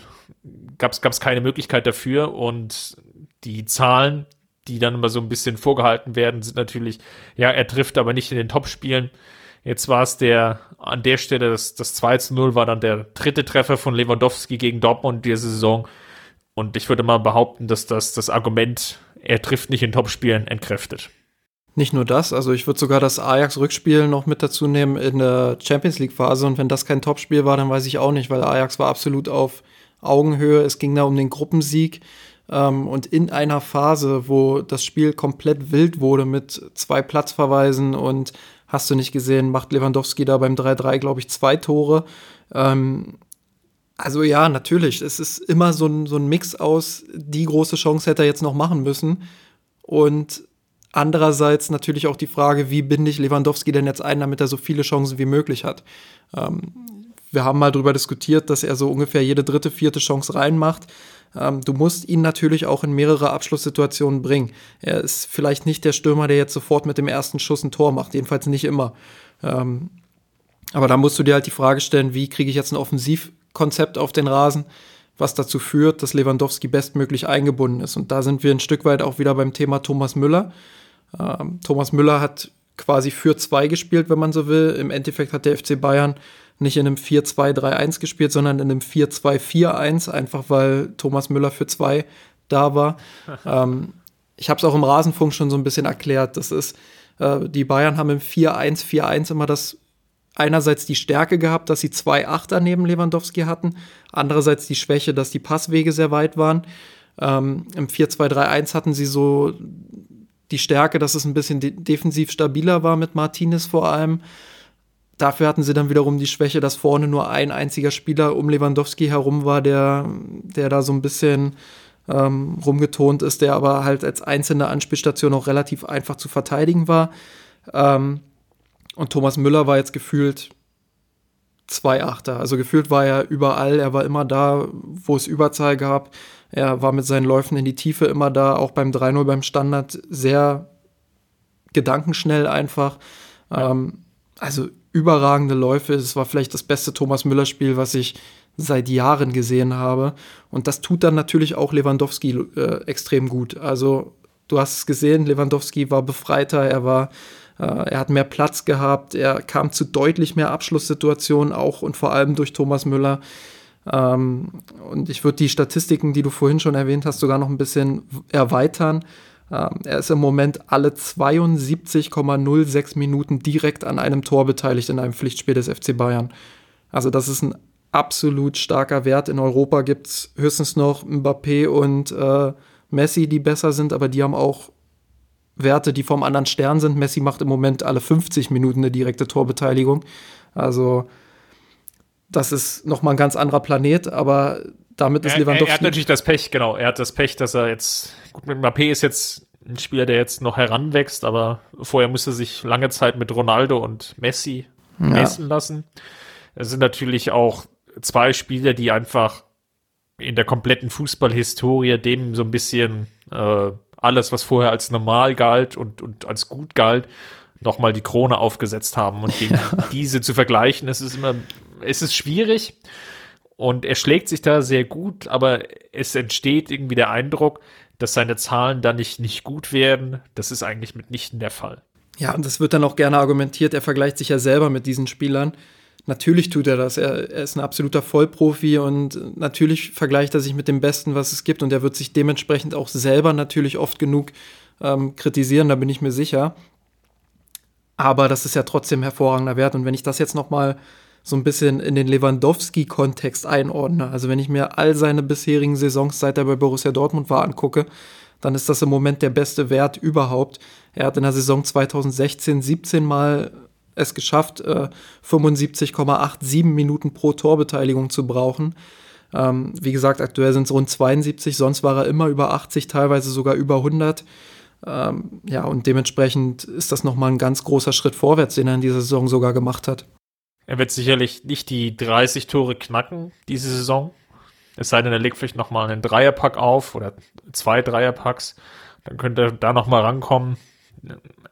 gab es keine Möglichkeit dafür und die Zahlen, die dann immer so ein bisschen vorgehalten werden, sind natürlich, ja, er trifft aber nicht in den Top-Spielen. Jetzt war es der, an der Stelle, das, das 2 zu 0 war dann der dritte Treffer von Lewandowski gegen Dortmund diese Saison. Und ich würde mal behaupten, dass das das Argument, er trifft nicht in Top-Spielen, entkräftet. Nicht nur das, also ich würde sogar das Ajax-Rückspiel noch mit dazu nehmen in der Champions League-Phase. Und wenn das kein Topspiel war, dann weiß ich auch nicht, weil Ajax war absolut auf Augenhöhe. Es ging da um den Gruppensieg. Ähm, und in einer Phase, wo das Spiel komplett wild wurde mit zwei Platzverweisen und hast du nicht gesehen, macht Lewandowski da beim 3-3, glaube ich, zwei Tore. Ähm, also ja, natürlich, es ist immer so ein, so ein Mix aus, die große Chance hätte er jetzt noch machen müssen. Und Andererseits natürlich auch die Frage, wie binde ich Lewandowski denn jetzt ein, damit er so viele Chancen wie möglich hat. Ähm, wir haben mal darüber diskutiert, dass er so ungefähr jede dritte, vierte Chance reinmacht. Ähm, du musst ihn natürlich auch in mehrere Abschlusssituationen bringen. Er ist vielleicht nicht der Stürmer, der jetzt sofort mit dem ersten Schuss ein Tor macht, jedenfalls nicht immer. Ähm, aber da musst du dir halt die Frage stellen, wie kriege ich jetzt ein Offensivkonzept auf den Rasen, was dazu führt, dass Lewandowski bestmöglich eingebunden ist. Und da sind wir ein Stück weit auch wieder beim Thema Thomas Müller. Ähm, Thomas Müller hat quasi für zwei gespielt, wenn man so will. Im Endeffekt hat der FC Bayern nicht in einem 4-2-3-1 gespielt, sondern in einem 4-2-4-1, einfach weil Thomas Müller für zwei da war. ähm, ich habe es auch im Rasenfunk schon so ein bisschen erklärt. Das ist, äh, die Bayern haben im 4-1-4-1 immer das einerseits die Stärke gehabt, dass sie zwei Achter neben Lewandowski hatten, andererseits die Schwäche, dass die Passwege sehr weit waren. Ähm, Im 4-2-3-1 hatten sie so die Stärke, dass es ein bisschen de defensiv stabiler war mit Martinez vor allem. Dafür hatten sie dann wiederum die Schwäche, dass vorne nur ein einziger Spieler um Lewandowski herum war, der, der da so ein bisschen ähm, rumgetont ist, der aber halt als einzelne Anspielstation auch relativ einfach zu verteidigen war. Ähm, und Thomas Müller war jetzt gefühlt zwei Achter. Also gefühlt war er überall, er war immer da, wo es Überzahl gab. Er war mit seinen Läufen in die Tiefe immer da, auch beim 3-0 beim Standard sehr gedankenschnell einfach. Ja. Ähm, also überragende Läufe. Es war vielleicht das beste Thomas Müller-Spiel, was ich seit Jahren gesehen habe. Und das tut dann natürlich auch Lewandowski äh, extrem gut. Also du hast es gesehen, Lewandowski war befreiter, er war, äh, er hat mehr Platz gehabt, er kam zu deutlich mehr Abschlusssituationen auch und vor allem durch Thomas Müller. Ähm, und ich würde die Statistiken, die du vorhin schon erwähnt hast, sogar noch ein bisschen erweitern. Ähm, er ist im Moment alle 72,06 Minuten direkt an einem Tor beteiligt in einem Pflichtspiel des FC Bayern. Also das ist ein absolut starker Wert. In Europa gibt es höchstens noch Mbappé und äh, Messi, die besser sind, aber die haben auch Werte, die vom anderen Stern sind. Messi macht im Moment alle 50 Minuten eine direkte Torbeteiligung. Also das ist nochmal ein ganz anderer Planet, aber damit ist Lewandowski. Er, er, hat natürlich das Pech, genau. Er hat das Pech, dass er jetzt, gut, mit Mbappé ist jetzt ein Spieler, der jetzt noch heranwächst, aber vorher musste sich lange Zeit mit Ronaldo und Messi ja. messen lassen. Es sind natürlich auch zwei Spieler, die einfach in der kompletten Fußballhistorie dem so ein bisschen äh, alles, was vorher als normal galt und, und als gut galt, nochmal die Krone aufgesetzt haben. Und gegen ja. diese zu vergleichen, es ist immer, es ist schwierig und er schlägt sich da sehr gut, aber es entsteht irgendwie der Eindruck, dass seine Zahlen da nicht, nicht gut werden. Das ist eigentlich mitnichten der Fall. Ja, und das wird dann auch gerne argumentiert. Er vergleicht sich ja selber mit diesen Spielern. Natürlich tut er das. Er, er, ist ein absoluter Vollprofi und natürlich vergleicht er sich mit dem Besten, was es gibt. Und er wird sich dementsprechend auch selber natürlich oft genug ähm, kritisieren, da bin ich mir sicher. Aber das ist ja trotzdem hervorragender Wert. Und wenn ich das jetzt noch mal so ein bisschen in den Lewandowski-Kontext einordne, also wenn ich mir all seine bisherigen Saisons, seit er bei Borussia Dortmund war, angucke, dann ist das im Moment der beste Wert überhaupt. Er hat in der Saison 2016 17 Mal es geschafft, äh, 75,87 Minuten pro Torbeteiligung zu brauchen. Ähm, wie gesagt, aktuell sind es rund 72, sonst war er immer über 80, teilweise sogar über 100. Ähm, ja, und dementsprechend ist das nochmal ein ganz großer Schritt vorwärts, den er in dieser Saison sogar gemacht hat. Er wird sicherlich nicht die 30 Tore knacken diese Saison. Es sei denn, er legt vielleicht nochmal einen Dreierpack auf oder zwei Dreierpacks. Dann könnte er da nochmal rankommen.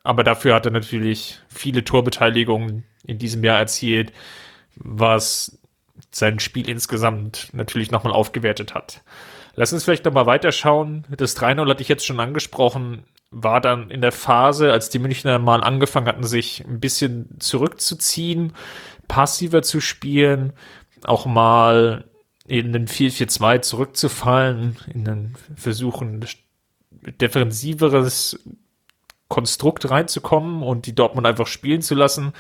Aber dafür hat er natürlich viele Torbeteiligungen in diesem Jahr erzielt, was sein Spiel insgesamt natürlich nochmal aufgewertet hat. Lass uns vielleicht nochmal weiterschauen. Das 3-0 hatte ich jetzt schon angesprochen, war dann in der Phase, als die Münchner mal angefangen hatten, sich ein bisschen zurückzuziehen, passiver zu spielen, auch mal in den 4-4-2 zurückzufallen, in den Versuchen defensiveres Konstrukt reinzukommen und die Dortmund einfach spielen zu lassen.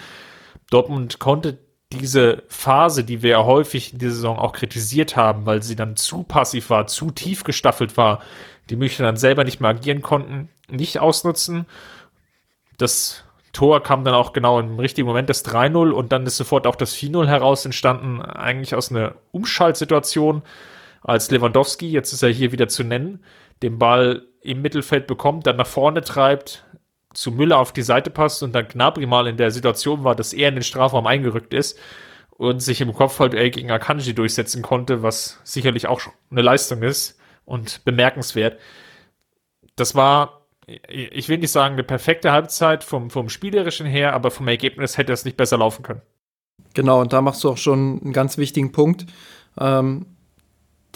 Dortmund konnte diese Phase, die wir ja häufig in dieser Saison auch kritisiert haben, weil sie dann zu passiv war, zu tief gestaffelt war, die Münchner dann selber nicht mehr agieren konnten, nicht ausnutzen. Das Tor kam dann auch genau im richtigen Moment, das 3-0 und dann ist sofort auch das 4-0 heraus entstanden, eigentlich aus einer Umschaltsituation, als Lewandowski, jetzt ist er hier wieder zu nennen, den Ball im Mittelfeld bekommt, dann nach vorne treibt, zu Müller auf die Seite passt und dann Gnabry mal in der Situation war, dass er in den Strafraum eingerückt ist und sich im Kopfballduell gegen Akanji durchsetzen konnte, was sicherlich auch eine Leistung ist und bemerkenswert. Das war, ich will nicht sagen, eine perfekte Halbzeit vom, vom Spielerischen her, aber vom Ergebnis hätte es nicht besser laufen können. Genau, und da machst du auch schon einen ganz wichtigen Punkt. Ähm,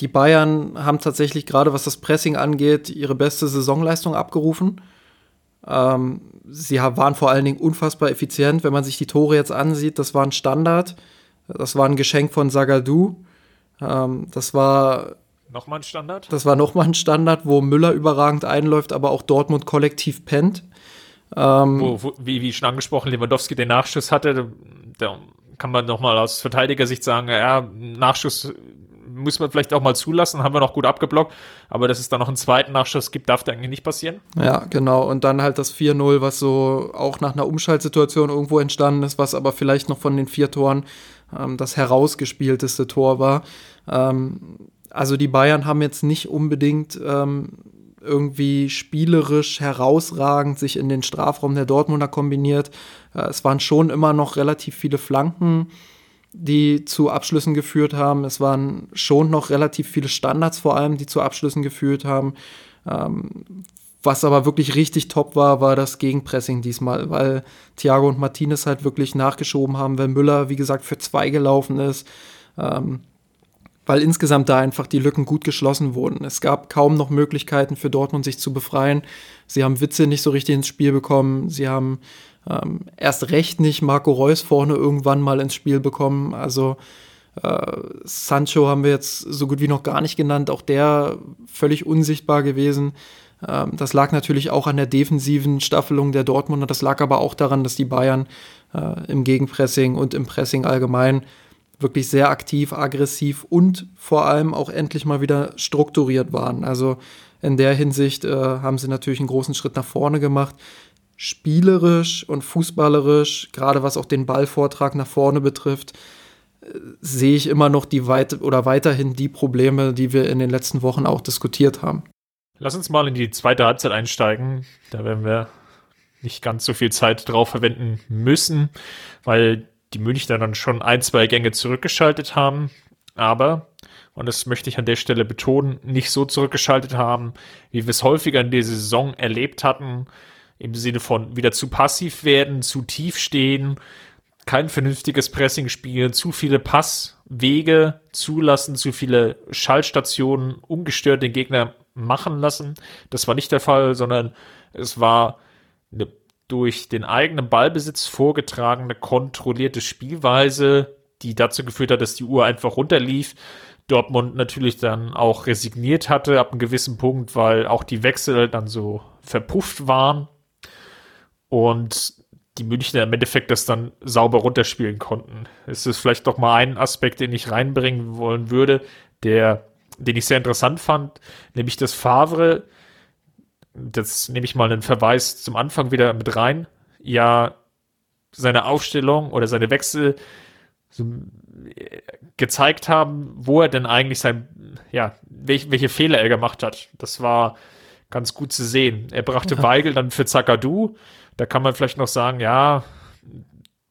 die Bayern haben tatsächlich gerade, was das Pressing angeht, ihre beste Saisonleistung abgerufen. Ähm, sie waren vor allen Dingen unfassbar effizient. Wenn man sich die Tore jetzt ansieht, das war ein Standard. Das war ein Geschenk von Zagadou. Ähm, das war Nochmal ein Standard? Das war nochmal ein Standard, wo Müller überragend einläuft, aber auch Dortmund kollektiv pennt. Ähm, wo, wo, wie, wie schon angesprochen, Lewandowski den Nachschuss hatte, da kann man nochmal aus Verteidigersicht sagen, ja, Nachschuss muss man vielleicht auch mal zulassen, haben wir noch gut abgeblockt, aber dass es da noch einen zweiten Nachschuss gibt, darf da eigentlich nicht passieren. Ja, genau. Und dann halt das 4-0, was so auch nach einer Umschaltsituation irgendwo entstanden ist, was aber vielleicht noch von den vier Toren ähm, das herausgespielteste Tor war. Ähm, also die Bayern haben jetzt nicht unbedingt ähm, irgendwie spielerisch herausragend sich in den Strafraum der Dortmunder kombiniert. Äh, es waren schon immer noch relativ viele Flanken, die zu Abschlüssen geführt haben. Es waren schon noch relativ viele Standards vor allem, die zu Abschlüssen geführt haben. Ähm, was aber wirklich richtig top war, war das Gegenpressing diesmal, weil Thiago und Martinez halt wirklich nachgeschoben haben, weil Müller, wie gesagt, für zwei gelaufen ist. Ähm, weil insgesamt da einfach die Lücken gut geschlossen wurden. Es gab kaum noch Möglichkeiten für Dortmund, sich zu befreien. Sie haben Witze nicht so richtig ins Spiel bekommen. Sie haben ähm, erst recht nicht Marco Reus vorne irgendwann mal ins Spiel bekommen. Also äh, Sancho haben wir jetzt so gut wie noch gar nicht genannt. Auch der völlig unsichtbar gewesen. Ähm, das lag natürlich auch an der defensiven Staffelung der Dortmunder. Das lag aber auch daran, dass die Bayern äh, im Gegenpressing und im Pressing allgemein wirklich sehr aktiv, aggressiv und vor allem auch endlich mal wieder strukturiert waren. Also in der Hinsicht äh, haben sie natürlich einen großen Schritt nach vorne gemacht. Spielerisch und fußballerisch, gerade was auch den Ballvortrag nach vorne betrifft, äh, sehe ich immer noch die weit oder weiterhin die Probleme, die wir in den letzten Wochen auch diskutiert haben. Lass uns mal in die zweite Halbzeit einsteigen. Da werden wir nicht ganz so viel Zeit drauf verwenden müssen, weil die Münchner dann schon ein, zwei Gänge zurückgeschaltet haben, aber, und das möchte ich an der Stelle betonen, nicht so zurückgeschaltet haben, wie wir es häufiger in dieser Saison erlebt hatten, im Sinne von wieder zu passiv werden, zu tief stehen, kein vernünftiges Pressing spielen, zu viele Passwege zulassen, zu viele Schaltstationen ungestört den Gegner machen lassen. Das war nicht der Fall, sondern es war eine durch den eigenen Ballbesitz vorgetragene, kontrollierte Spielweise, die dazu geführt hat, dass die Uhr einfach runterlief. Dortmund natürlich dann auch resigniert hatte ab einem gewissen Punkt, weil auch die Wechsel dann so verpufft waren und die Münchner im Endeffekt das dann sauber runterspielen konnten. Es ist vielleicht doch mal ein Aspekt, den ich reinbringen wollen würde, der, den ich sehr interessant fand, nämlich dass Favre das nehme ich mal einen Verweis zum Anfang wieder mit rein, ja seine Aufstellung oder seine Wechsel so, äh, gezeigt haben, wo er denn eigentlich sein, ja, welch, welche Fehler er gemacht hat. Das war ganz gut zu sehen. Er brachte ja. Weigel dann für Zakadu. Da kann man vielleicht noch sagen, ja,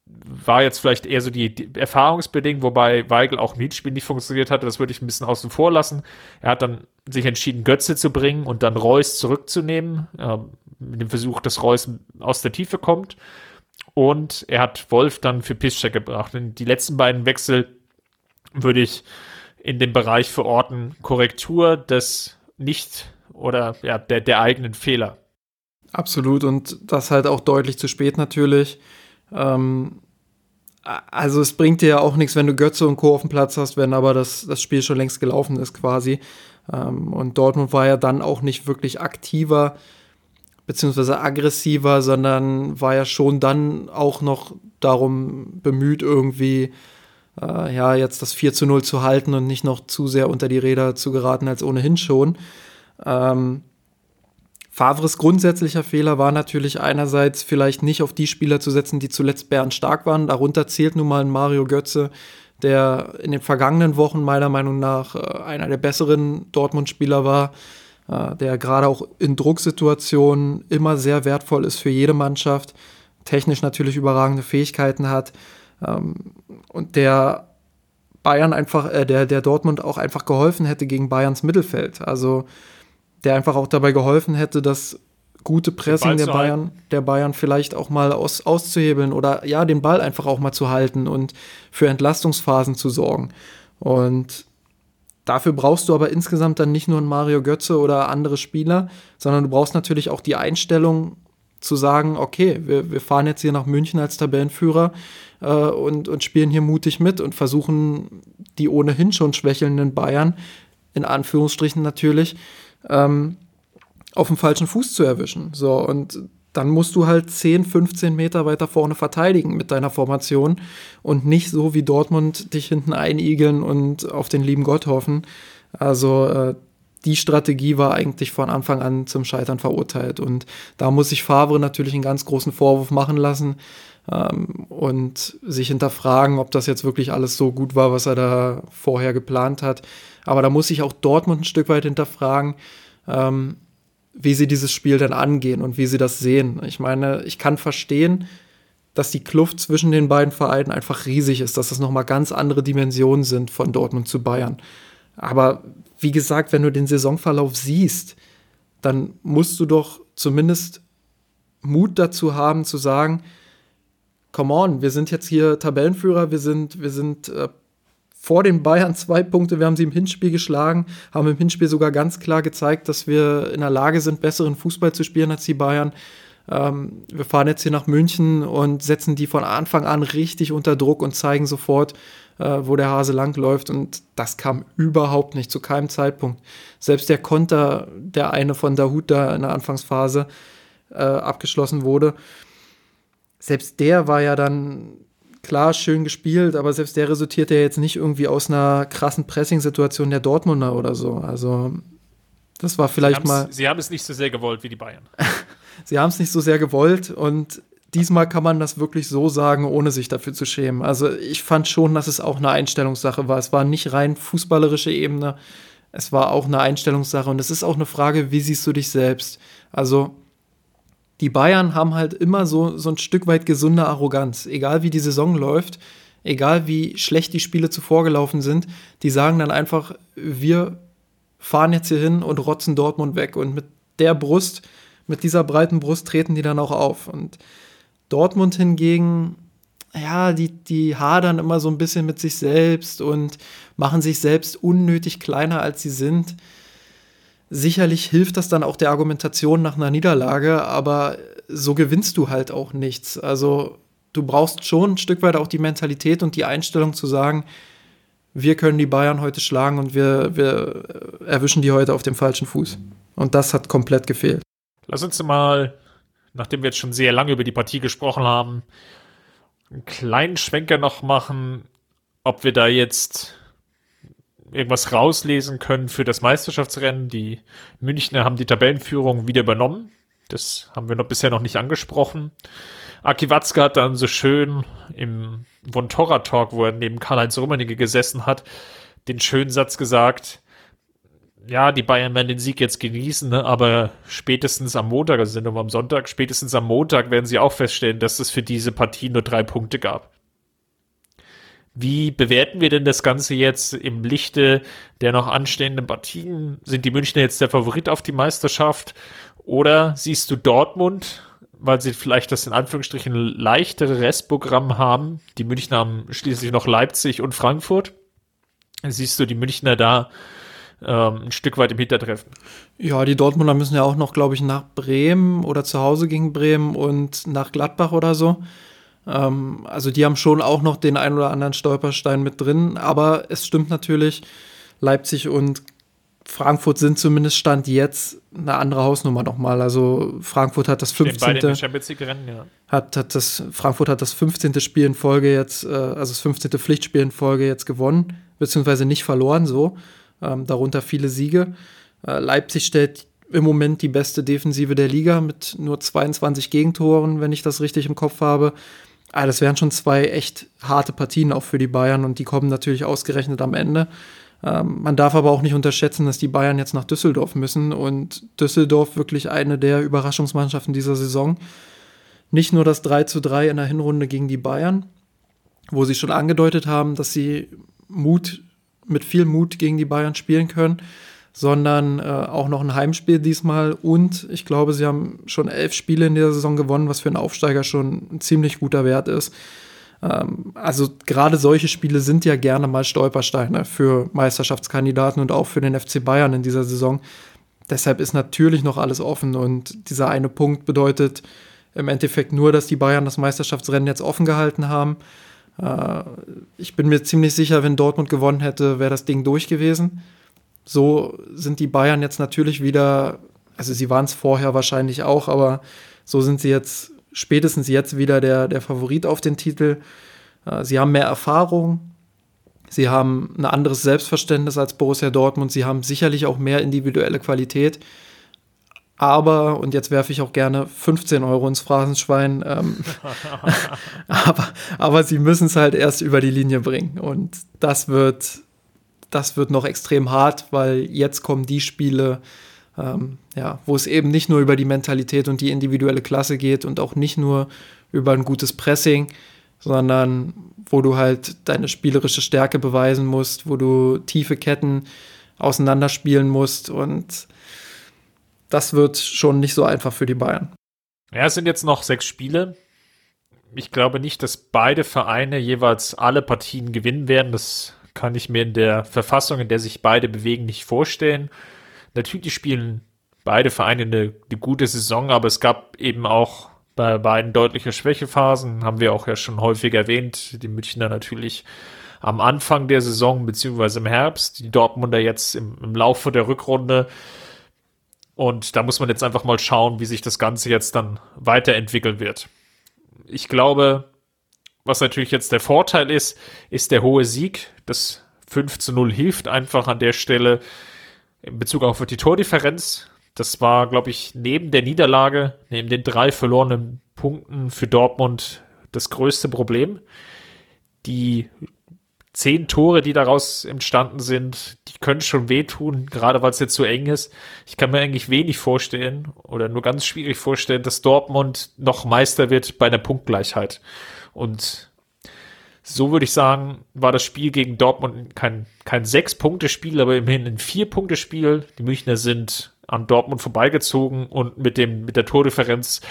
war jetzt vielleicht eher so die, die erfahrungsbedingt, wobei Weigel auch im Hinspiel nicht funktioniert hatte. Das würde ich ein bisschen außen vor lassen. Er hat dann sich entschieden, Götze zu bringen und dann Reus zurückzunehmen, äh, mit dem Versuch, dass Reus aus der Tiefe kommt. Und er hat Wolf dann für Piszczek gebracht. Und die letzten beiden Wechsel würde ich in dem Bereich verorten, Korrektur des nicht oder ja, der, der eigenen Fehler. Absolut und das halt auch deutlich zu spät natürlich. Ähm, also es bringt dir ja auch nichts, wenn du Götze und Co. auf dem Platz hast, wenn aber das, das Spiel schon längst gelaufen ist quasi. Ähm, und Dortmund war ja dann auch nicht wirklich aktiver beziehungsweise aggressiver, sondern war ja schon dann auch noch darum bemüht, irgendwie äh, ja jetzt das 4 zu 0 zu halten und nicht noch zu sehr unter die Räder zu geraten als ohnehin schon. Ähm, Favres grundsätzlicher Fehler war natürlich einerseits vielleicht nicht auf die Spieler zu setzen, die zuletzt Bern stark waren. Darunter zählt nun mal Mario Götze, der in den vergangenen Wochen meiner Meinung nach äh, einer der besseren Dortmund-Spieler war, äh, der gerade auch in Drucksituationen immer sehr wertvoll ist für jede Mannschaft, technisch natürlich überragende Fähigkeiten hat ähm, und der Bayern einfach, äh, der, der Dortmund auch einfach geholfen hätte gegen Bayerns Mittelfeld. Also der einfach auch dabei geholfen hätte, das gute Pressing der Bayern, der Bayern vielleicht auch mal aus, auszuhebeln oder ja, den Ball einfach auch mal zu halten und für Entlastungsphasen zu sorgen. Und dafür brauchst du aber insgesamt dann nicht nur einen Mario Götze oder andere Spieler, sondern du brauchst natürlich auch die Einstellung zu sagen, okay, wir, wir fahren jetzt hier nach München als Tabellenführer äh, und, und spielen hier mutig mit und versuchen die ohnehin schon schwächelnden Bayern, in Anführungsstrichen natürlich, ähm, auf dem falschen Fuß zu erwischen. So, und dann musst du halt 10, 15 Meter weiter vorne verteidigen mit deiner Formation und nicht so wie Dortmund dich hinten einigeln und auf den lieben Gott hoffen. Also äh, die Strategie war eigentlich von Anfang an zum Scheitern verurteilt. Und da muss sich Favre natürlich einen ganz großen Vorwurf machen lassen ähm, und sich hinterfragen, ob das jetzt wirklich alles so gut war, was er da vorher geplant hat. Aber da muss sich auch Dortmund ein Stück weit hinterfragen, ähm, wie sie dieses Spiel dann angehen und wie sie das sehen. Ich meine, ich kann verstehen, dass die Kluft zwischen den beiden Vereinen einfach riesig ist, dass das nochmal ganz andere Dimensionen sind von Dortmund zu Bayern. Aber wie gesagt, wenn du den Saisonverlauf siehst, dann musst du doch zumindest Mut dazu haben zu sagen, come on, wir sind jetzt hier Tabellenführer, wir sind, wir sind äh, vor den Bayern zwei Punkte, wir haben sie im Hinspiel geschlagen, haben im Hinspiel sogar ganz klar gezeigt, dass wir in der Lage sind, besseren Fußball zu spielen als die Bayern. Ähm, wir fahren jetzt hier nach München und setzen die von Anfang an richtig unter Druck und zeigen sofort, äh, wo der Hase langläuft. Und das kam überhaupt nicht zu keinem Zeitpunkt. Selbst der Konter, der eine von Dahut da in der Anfangsphase äh, abgeschlossen wurde, selbst der war ja dann klar schön gespielt, aber selbst der resultiert ja jetzt nicht irgendwie aus einer krassen Pressing-Situation der Dortmunder oder so. Also das war vielleicht sie mal. Sie haben es nicht so sehr gewollt wie die Bayern. sie haben es nicht so sehr gewollt und diesmal kann man das wirklich so sagen, ohne sich dafür zu schämen. Also ich fand schon, dass es auch eine Einstellungssache war. Es war nicht rein fußballerische Ebene. Es war auch eine Einstellungssache und es ist auch eine Frage, wie siehst du dich selbst? Also die Bayern haben halt immer so, so ein Stück weit gesunde Arroganz. Egal wie die Saison läuft, egal wie schlecht die Spiele zuvor gelaufen sind, die sagen dann einfach, wir fahren jetzt hier hin und rotzen Dortmund weg. Und mit der Brust, mit dieser breiten Brust treten die dann auch auf. Und Dortmund hingegen, ja, die, die hadern immer so ein bisschen mit sich selbst und machen sich selbst unnötig kleiner, als sie sind. Sicherlich hilft das dann auch der Argumentation nach einer Niederlage, aber so gewinnst du halt auch nichts. Also du brauchst schon ein Stück weit auch die Mentalität und die Einstellung zu sagen, wir können die Bayern heute schlagen und wir, wir erwischen die heute auf dem falschen Fuß. Und das hat komplett gefehlt. Lass uns mal nachdem wir jetzt schon sehr lange über die Partie gesprochen haben, einen kleinen Schwenker noch machen, ob wir da jetzt irgendwas rauslesen können für das Meisterschaftsrennen. Die Münchner haben die Tabellenführung wieder übernommen. Das haben wir noch bisher noch nicht angesprochen. Aki Watzke hat dann so schön im Von Torra Talk, wo er neben Karl-Heinz Rummenigge gesessen hat, den schönen Satz gesagt, ja, die Bayern werden den Sieg jetzt genießen, ne? aber spätestens am Montag, also sind wir am Sonntag, spätestens am Montag werden sie auch feststellen, dass es für diese Partie nur drei Punkte gab. Wie bewerten wir denn das Ganze jetzt im Lichte der noch anstehenden Partien? Sind die Münchner jetzt der Favorit auf die Meisterschaft? Oder siehst du Dortmund, weil sie vielleicht das in Anführungsstrichen leichtere Restprogramm haben? Die Münchner haben schließlich noch Leipzig und Frankfurt. Siehst du die Münchner da ähm, ein Stück weit im Hintertreffen. Ja, die Dortmunder müssen ja auch noch, glaube ich, nach Bremen oder zu Hause gegen Bremen und nach Gladbach oder so. Ähm, also die haben schon auch noch den ein oder anderen Stolperstein mit drin. Aber es stimmt natürlich, Leipzig und Frankfurt sind zumindest Stand jetzt eine andere Hausnummer nochmal. Also Frankfurt hat das 15. Rennen, ja. hat, hat das, Frankfurt hat das 15. Spiel in Folge jetzt, äh, also das 15. Pflichtspiel in Folge jetzt gewonnen, beziehungsweise nicht verloren so ähm, darunter viele Siege. Äh, Leipzig stellt im Moment die beste Defensive der Liga mit nur 22 Gegentoren, wenn ich das richtig im Kopf habe. Ah, das wären schon zwei echt harte Partien auch für die Bayern und die kommen natürlich ausgerechnet am Ende. Ähm, man darf aber auch nicht unterschätzen, dass die Bayern jetzt nach Düsseldorf müssen und Düsseldorf wirklich eine der Überraschungsmannschaften dieser Saison. Nicht nur das 3 zu 3 in der Hinrunde gegen die Bayern, wo sie schon angedeutet haben, dass sie Mut mit viel Mut gegen die Bayern spielen können, sondern äh, auch noch ein Heimspiel diesmal. Und ich glaube, sie haben schon elf Spiele in der Saison gewonnen, was für einen Aufsteiger schon ein ziemlich guter Wert ist. Ähm, also gerade solche Spiele sind ja gerne mal Stolpersteine für Meisterschaftskandidaten und auch für den FC Bayern in dieser Saison. Deshalb ist natürlich noch alles offen und dieser eine Punkt bedeutet im Endeffekt nur, dass die Bayern das Meisterschaftsrennen jetzt offen gehalten haben. Äh, ich bin mir ziemlich sicher, wenn Dortmund gewonnen hätte, wäre das Ding durch gewesen. So sind die Bayern jetzt natürlich wieder, also sie waren es vorher wahrscheinlich auch, aber So sind sie jetzt spätestens jetzt wieder der, der Favorit auf den Titel. Äh, sie haben mehr Erfahrung, sie haben ein anderes Selbstverständnis als Borussia Dortmund, sie haben sicherlich auch mehr individuelle Qualität. Aber, und jetzt werfe ich auch gerne 15 Euro ins Phrasenschwein, ähm, aber, aber sie müssen es halt erst über die Linie bringen. Und das wird, das wird noch extrem hart, weil jetzt kommen die Spiele, ähm, ja, wo es eben nicht nur über die Mentalität und die individuelle Klasse geht und auch nicht nur über ein gutes Pressing, sondern wo du halt deine spielerische Stärke beweisen musst, wo du tiefe Ketten auseinanderspielen musst und das wird schon nicht so einfach für die Bayern. Ja, es sind jetzt noch sechs Spiele. Ich glaube nicht, dass beide Vereine jeweils alle Partien gewinnen werden. Das kann ich mir in der Verfassung, in der sich beide bewegen, nicht vorstellen. Natürlich spielen beide Vereine eine, eine gute Saison, aber es gab eben auch bei beiden deutliche Schwächephasen, haben wir auch ja schon häufig erwähnt. Die Münchner natürlich am Anfang der Saison beziehungsweise im Herbst, die Dortmunder jetzt im, im Laufe der Rückrunde. Und da muss man jetzt einfach mal schauen, wie sich das Ganze jetzt dann weiterentwickeln wird. Ich glaube, was natürlich jetzt der Vorteil ist, ist der hohe Sieg. Das 5 zu 0 hilft einfach an der Stelle in Bezug auf die Tordifferenz. Das war, glaube ich, neben der Niederlage, neben den drei verlorenen Punkten für Dortmund das größte Problem. Die zehn Tore, die daraus entstanden sind, die können schon wehtun, gerade weil es jetzt so eng ist. Ich kann mir eigentlich wenig vorstellen oder nur ganz schwierig vorstellen, dass Dortmund noch Meister wird bei der Punktgleichheit. Und so würde ich sagen, war das Spiel gegen Dortmund kein, kein Sechs-Punkte-Spiel, aber immerhin ein Vier-Punkte-Spiel. Die Münchner sind an Dortmund vorbeigezogen und mit dem, mit der Tordifferenz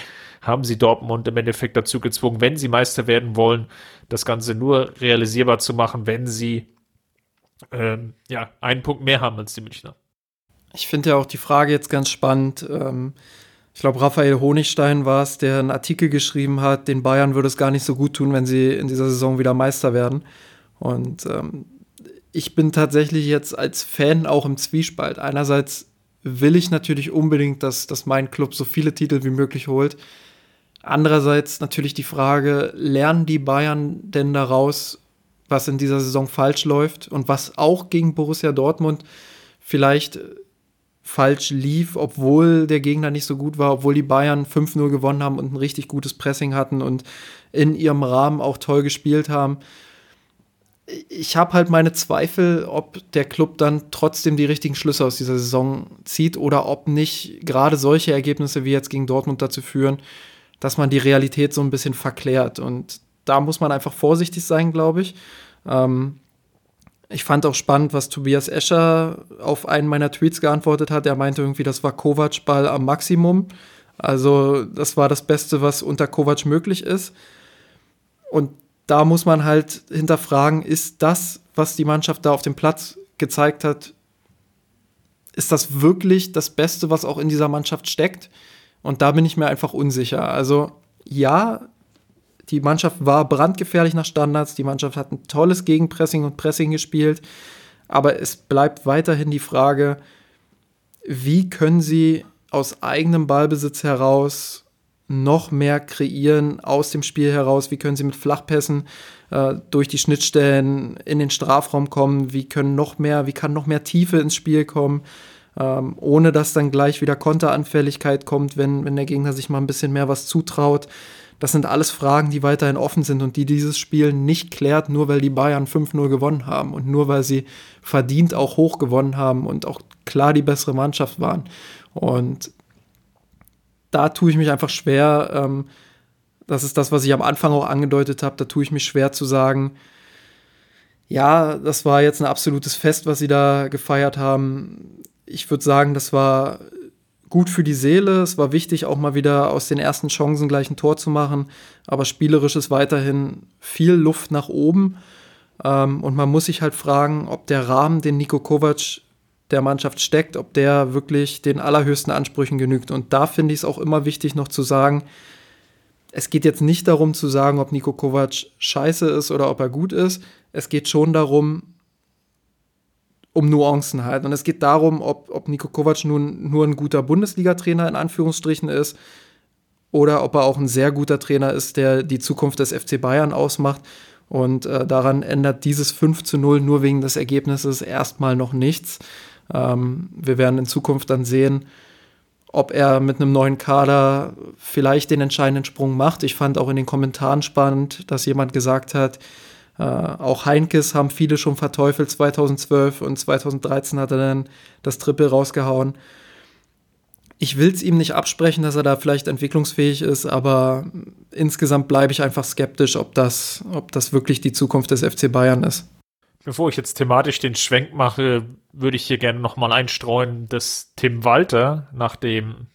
haben sie Dortmund im Endeffekt dazu gezwungen, wenn sie Meister werden wollen, das Ganze nur realisierbar zu machen, wenn sie ähm, ja, einen Punkt mehr haben als die Münchner. Ich finde ja auch die Frage jetzt ganz spannend. Ähm, ich glaube, Raphael Honigstein war es, der einen Artikel geschrieben hat, den Bayern würde es gar nicht so gut tun, wenn sie in dieser Saison wieder Meister werden. Und ähm, ich bin tatsächlich jetzt als Fan auch im Zwiespalt. Einerseits will ich natürlich unbedingt, dass, dass mein Club so viele Titel wie möglich holt. Andererseits natürlich die Frage, lernen die Bayern denn daraus, was in dieser Saison falsch läuft und was auch gegen Borussia Dortmund vielleicht falsch lief, obwohl der Gegner nicht so gut war, obwohl die Bayern 5-0 gewonnen haben und ein richtig gutes Pressing hatten und in ihrem Rahmen auch toll gespielt haben. Ich habe halt meine Zweifel, ob der Club dann trotzdem die richtigen Schlüsse aus dieser Saison zieht oder ob nicht gerade solche Ergebnisse wie jetzt gegen Dortmund dazu führen, dass man die Realität so ein bisschen verklärt. Und da muss man einfach vorsichtig sein, glaube ich. Ähm, ich fand auch spannend, was Tobias Escher auf einen meiner Tweets geantwortet hat. Er meinte irgendwie, das war Kovac-Ball am Maximum. Also, das war das Beste, was unter Kovac möglich ist. Und da muss man halt hinterfragen, ist das, was die Mannschaft da auf dem Platz gezeigt hat, ist das wirklich das Beste, was auch in dieser Mannschaft steckt? Und da bin ich mir einfach unsicher. Also ja, die Mannschaft war brandgefährlich nach Standards, die Mannschaft hat ein tolles Gegenpressing und Pressing gespielt, aber es bleibt weiterhin die Frage, wie können sie aus eigenem Ballbesitz heraus noch mehr kreieren aus dem Spiel heraus? Wie können sie mit Flachpässen äh, durch die Schnittstellen in den Strafraum kommen? Wie können noch mehr, wie kann noch mehr Tiefe ins Spiel kommen? ähm, ohne dass dann gleich wieder Konteranfälligkeit kommt, wenn, wenn der Gegner sich mal ein bisschen mehr was zutraut. Das sind alles Fragen, die weiterhin offen sind und die dieses Spiel nicht klärt, nur weil die Bayern 5-0 gewonnen haben und nur weil sie verdient auch hoch gewonnen haben und auch klar die bessere Mannschaft waren. Und da tue ich mich einfach schwer. Ähm, das ist das, was ich am Anfang auch angedeutet habe. Da tue ich mich schwer zu sagen, ja, das war jetzt ein absolutes Fest, was sie da gefeiert haben ich würde sagen, das war gut für die Seele. Es war wichtig, auch mal wieder aus den ersten Chancen gleich ein Tor zu machen. Aber spielerisch ist weiterhin viel Luft nach oben. Ähm, und man muss sich halt fragen, ob der Rahmen, den Nico Kovac der Mannschaft steckt, ob der wirklich den allerhöchsten Ansprüchen genügt. Und da finde ich es auch immer wichtig, noch zu sagen, es geht jetzt nicht darum zu sagen, ob Nico Kovac scheiße ist oder ob er gut ist. Es geht schon darum, um Nuancen halt. Und es geht darum, ob, ob Nico Kovac nun nur ein guter Bundesliga-Trainer in Anführungsstrichen ist oder ob er auch ein sehr guter Trainer ist, der die Zukunft des FC Bayern ausmacht. Und äh, daran ändert dieses 5 zu 0 nur wegen des Ergebnisses erstmal noch nichts. Ähm, wir werden in Zukunft dann sehen, ob er mit einem neuen Kader vielleicht den entscheidenden Sprung macht. Ich fand auch in den Kommentaren spannend, dass jemand gesagt hat, äh, auch Heinkes haben viele schon verteufelt 2012 und 2013 hat er dann das Triple rausgehauen. Ich will es ihm nicht absprechen, dass er da vielleicht entwicklungsfähig ist, aber insgesamt bleibe ich einfach skeptisch, ob das, ob das wirklich die Zukunft des FC Bayern ist. Bevor ich jetzt thematisch den Schwenk mache, würde ich hier gerne nochmal einstreuen, dass Tim Walter, nachdem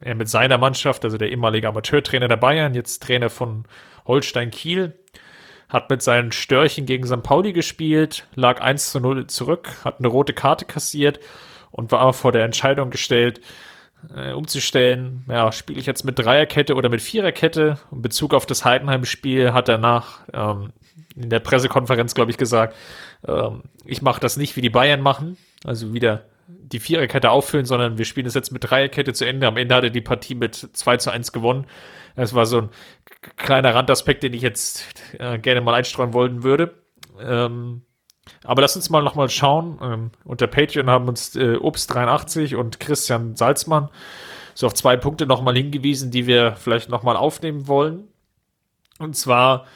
er mit seiner Mannschaft, also der ehemalige Amateurtrainer der Bayern, jetzt Trainer von Holstein Kiel, hat mit seinen Störchen gegen St. Pauli gespielt, lag 1 zu 0 zurück, hat eine rote Karte kassiert und war vor der Entscheidung gestellt, äh, umzustellen, ja, spiele ich jetzt mit Dreierkette oder mit Viererkette. In Bezug auf das Heidenheim-Spiel hat er nach ähm, in der Pressekonferenz, glaube ich, gesagt, ähm, ich mache das nicht, wie die Bayern machen, also wieder die Viererkette auffüllen, sondern wir spielen es jetzt mit Dreierkette zu Ende. Am Ende hat er die Partie mit 2 zu 1 gewonnen. Das war so ein kleiner Randaspekt, den ich jetzt äh, gerne mal einstreuen wollen würde. Ähm, aber lass uns mal nochmal schauen. Ähm, unter Patreon haben uns äh, Obst83 und Christian Salzmann so auf zwei Punkte nochmal hingewiesen, die wir vielleicht nochmal aufnehmen wollen. Und zwar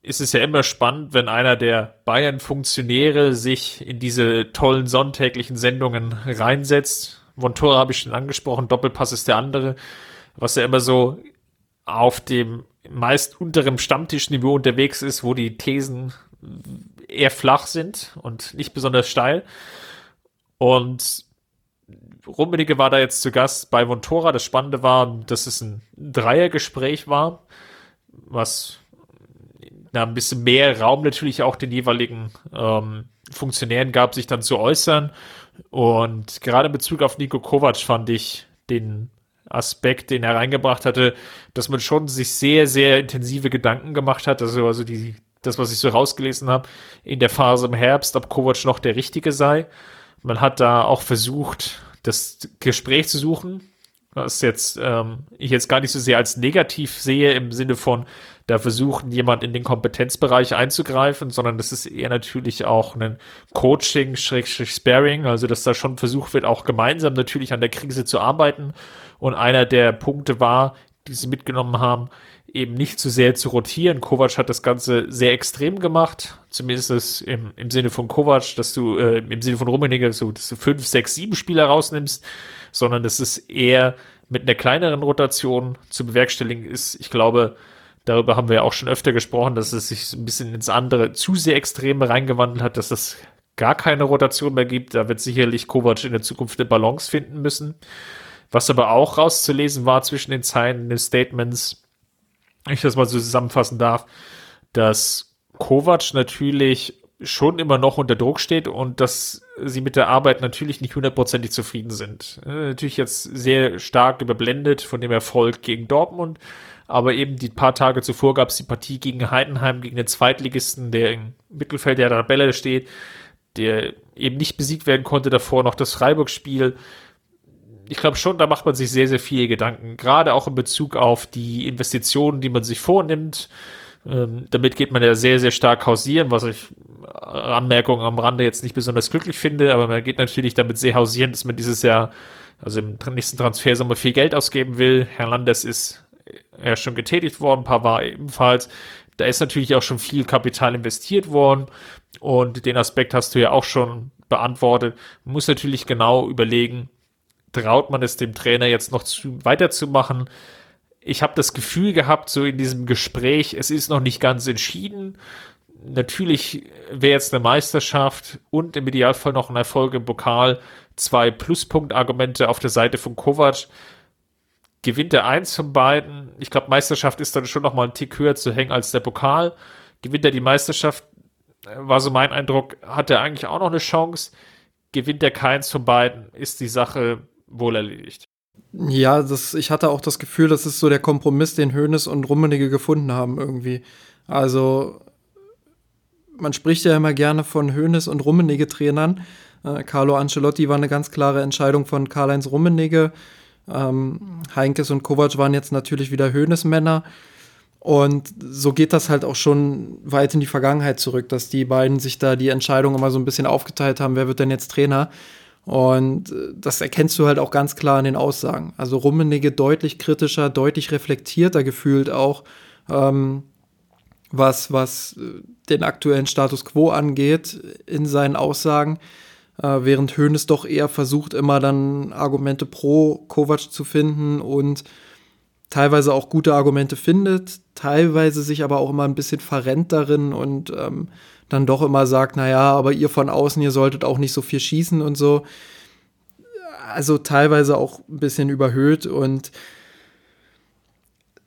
ist es ja immer spannend, wenn einer der Bayern-Funktionäre sich in diese tollen sonntäglichen Sendungen reinsetzt. Vontora habe ich schon angesprochen, Doppelpass ist der andere, was ja immer so auf dem meist unteren Stammtischniveau unterwegs ist, wo die Thesen eher flach sind und nicht besonders steil. Und Rummenigge war da jetzt zu Gast bei Vontora. Das Spannende war, dass es ein Dreiergespräch war, was na, ein bisschen mehr Raum natürlich auch den jeweiligen ähm, Funktionären gab, sich dann zu äußern. Und gerade in Bezug auf Nico Kovac fand ich den Aspekt, den er reingebracht hatte, dass man schon sich sehr, sehr intensive Gedanken gemacht hat. Also, also die, das, was ich so rausgelesen habe, in der Phase im Herbst, ob Kovac noch der Richtige sei. Man hat da auch versucht, das Gespräch zu suchen, was jetzt ähm, ich jetzt gar nicht so sehr als negativ sehe im Sinne von, da versuchen jemand in den Kompetenzbereich einzugreifen, sondern das ist eher natürlich auch ein Coaching, Sparing, also dass da schon versucht wird, auch gemeinsam natürlich an der Krise zu arbeiten. Und einer der Punkte war, die sie mitgenommen haben, eben nicht zu sehr zu rotieren. Kovac hat das Ganze sehr extrem gemacht, zumindest im, im Sinne von Kovac, dass du äh, im Sinne von Rummenigge so, dass du fünf, sechs, sieben Spieler rausnimmst, sondern dass es eher mit einer kleineren Rotation zu bewerkstelligen ist. Ich glaube, darüber haben wir auch schon öfter gesprochen, dass es sich ein bisschen ins andere zu sehr Extreme reingewandelt hat, dass es gar keine Rotation mehr gibt. Da wird sicherlich Kovac in der Zukunft eine Balance finden müssen. Was aber auch rauszulesen war zwischen den Zeilen des Statements, ich das mal so zusammenfassen darf, dass Kovac natürlich schon immer noch unter Druck steht und dass sie mit der Arbeit natürlich nicht hundertprozentig zufrieden sind. Äh, natürlich jetzt sehr stark überblendet von dem Erfolg gegen Dortmund, aber eben die paar Tage zuvor gab es die Partie gegen Heidenheim, gegen den Zweitligisten, der im Mittelfeld der Tabelle steht, der eben nicht besiegt werden konnte, davor noch das Freiburg-Spiel ich glaube schon, da macht man sich sehr, sehr viele Gedanken. Gerade auch in Bezug auf die Investitionen, die man sich vornimmt. Ähm, damit geht man ja sehr, sehr stark hausieren, was ich äh, Anmerkungen am Rande jetzt nicht besonders glücklich finde, aber man geht natürlich damit sehr hausieren, dass man dieses Jahr, also im nächsten Transfersommer viel Geld ausgeben will. Herr Landes ist ja schon getätigt worden, Pavard ebenfalls. Da ist natürlich auch schon viel Kapital investiert worden und den Aspekt hast du ja auch schon beantwortet. Man muss natürlich genau überlegen, traut man es dem Trainer jetzt noch zu, weiterzumachen? Ich habe das Gefühl gehabt, so in diesem Gespräch, es ist noch nicht ganz entschieden. Natürlich wäre jetzt eine Meisterschaft und im Idealfall noch ein Erfolg im Pokal zwei Pluspunktargumente auf der Seite von Kovac. Gewinnt er eins von beiden? Ich glaube, Meisterschaft ist dann schon noch mal ein Tick höher zu hängen als der Pokal. Gewinnt er die Meisterschaft? War so mein Eindruck, hat er eigentlich auch noch eine Chance. Gewinnt er keins von beiden, ist die Sache wohl erledigt. Ja, das, ich hatte auch das Gefühl, das ist so der Kompromiss, den Hoeneß und Rummenigge gefunden haben irgendwie. Also man spricht ja immer gerne von Hoeneß und Rummenigge Trainern. Äh, Carlo Ancelotti war eine ganz klare Entscheidung von Karl-Heinz Rummenigge. Ähm, Heinkes und Kovac waren jetzt natürlich wieder Höhnesmänner. Und so geht das halt auch schon weit in die Vergangenheit zurück, dass die beiden sich da die Entscheidung immer so ein bisschen aufgeteilt haben, wer wird denn jetzt Trainer. Und äh, das erkennst du halt auch ganz klar in den Aussagen. Also Rummenigge deutlich kritischer, deutlich reflektierter gefühlt auch, ähm, was, was äh, den aktuellen Status quo angeht in seinen Aussagen. Äh, während Hoeneß doch eher versucht, immer dann Argumente pro Kovac zu finden und teilweise auch gute Argumente findet, teilweise sich aber auch immer ein bisschen verrennt darin und ähm, dann doch immer sagt, naja, aber ihr von außen, ihr solltet auch nicht so viel schießen und so. Also teilweise auch ein bisschen überhöht und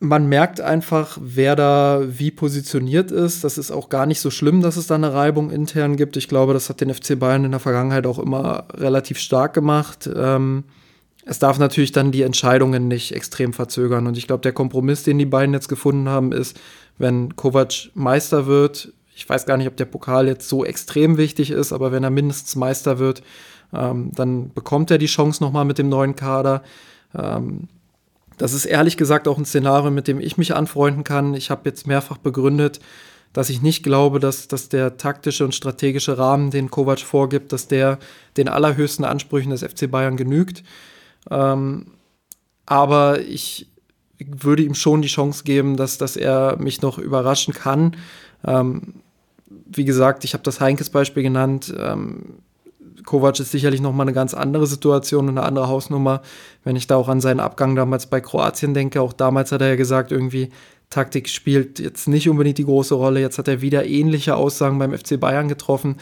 man merkt einfach, wer da wie positioniert ist. Das ist auch gar nicht so schlimm, dass es da eine Reibung intern gibt. Ich glaube, das hat den FC Bayern in der Vergangenheit auch immer relativ stark gemacht. Ähm, es darf natürlich dann die Entscheidungen nicht extrem verzögern. Und ich glaube, der Kompromiss, den die beiden jetzt gefunden haben, ist, wenn Kovac Meister wird, ich weiß gar nicht, ob der Pokal jetzt so extrem wichtig ist, aber wenn er mindestens Meister wird, ähm, dann bekommt er die Chance nochmal mit dem neuen Kader. Ähm, das ist ehrlich gesagt auch ein Szenario, mit dem ich mich anfreunden kann. Ich habe jetzt mehrfach begründet, dass ich nicht glaube, dass, dass der taktische und strategische Rahmen, den Kovac vorgibt, dass der den allerhöchsten Ansprüchen des FC Bayern genügt. Ähm, aber ich würde ihm schon die Chance geben, dass, dass er mich noch überraschen kann. Ähm, wie gesagt, ich habe das Heinkes Beispiel genannt. Ähm, Kovac ist sicherlich noch mal eine ganz andere Situation und eine andere Hausnummer. Wenn ich da auch an seinen Abgang damals bei Kroatien denke, auch damals hat er ja gesagt, irgendwie Taktik spielt jetzt nicht unbedingt die große Rolle. Jetzt hat er wieder ähnliche Aussagen beim FC Bayern getroffen.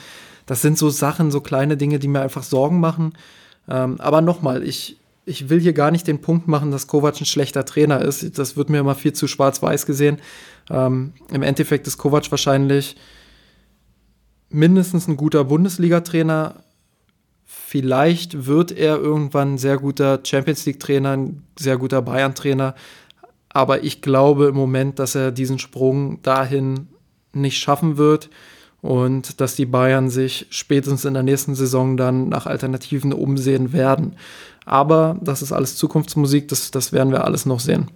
Das sind so Sachen, so kleine Dinge, die mir einfach Sorgen machen. Ähm, aber nochmal, ich, ich will hier gar nicht den Punkt machen, dass Kovac ein schlechter Trainer ist. Das wird mir immer viel zu schwarz-weiß gesehen. Ähm, Im Endeffekt ist Kovac wahrscheinlich mindestens ein guter Bundesliga-Trainer. Vielleicht wird er irgendwann ein sehr guter Champions League-Trainer, ein sehr guter Bayern-Trainer. Aber ich glaube im Moment, dass er diesen Sprung dahin nicht schaffen wird und dass die Bayern sich spätestens in der nächsten Saison dann nach Alternativen umsehen werden. Aber das ist alles Zukunftsmusik, das, das werden wir alles noch sehen.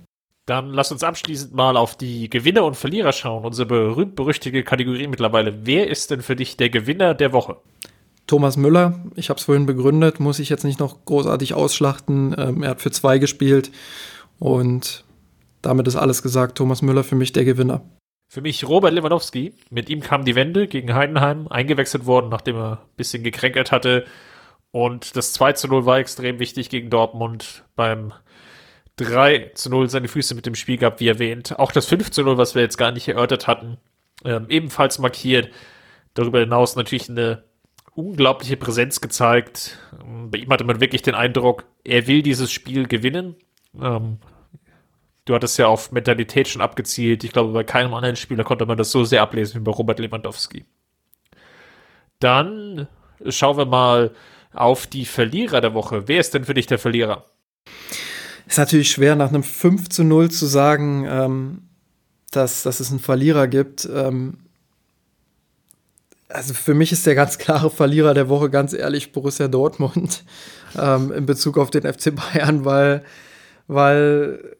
Dann lass uns abschließend mal auf die Gewinner und Verlierer schauen. Unsere berühmt-berüchtigte Kategorie mittlerweile. Wer ist denn für dich der Gewinner der Woche? Thomas Müller, ich habe es vorhin begründet, muss ich jetzt nicht noch großartig ausschlachten. Ähm, er hat für zwei gespielt und damit ist alles gesagt. Thomas Müller für mich der Gewinner. Für mich Robert Lewandowski. Mit ihm kam die Wende gegen Heidenheim, eingewechselt worden, nachdem er ein bisschen gekränkelt hatte. Und das 2 zu 0 war extrem wichtig gegen Dortmund. Beim 3 zu 0 seine Füße mit dem Spiel gehabt, wie erwähnt. Auch das 5 zu 0, was wir jetzt gar nicht erörtert hatten, ähm, ebenfalls markiert. Darüber hinaus natürlich eine unglaubliche Präsenz gezeigt. Bei ihm hatte man wirklich den Eindruck, er will dieses Spiel gewinnen. Ähm, du hattest ja auf Mentalität schon abgezielt. Ich glaube, bei keinem anderen Spieler konnte man das so sehr ablesen wie bei Robert Lewandowski. Dann schauen wir mal auf die Verlierer der Woche. Wer ist denn für dich der Verlierer? Ist natürlich schwer, nach einem 5 zu 0 zu sagen, ähm, dass, dass es einen Verlierer gibt. Ähm, also für mich ist der ganz klare Verlierer der Woche, ganz ehrlich, Borussia Dortmund ähm, in Bezug auf den FC Bayern, weil, weil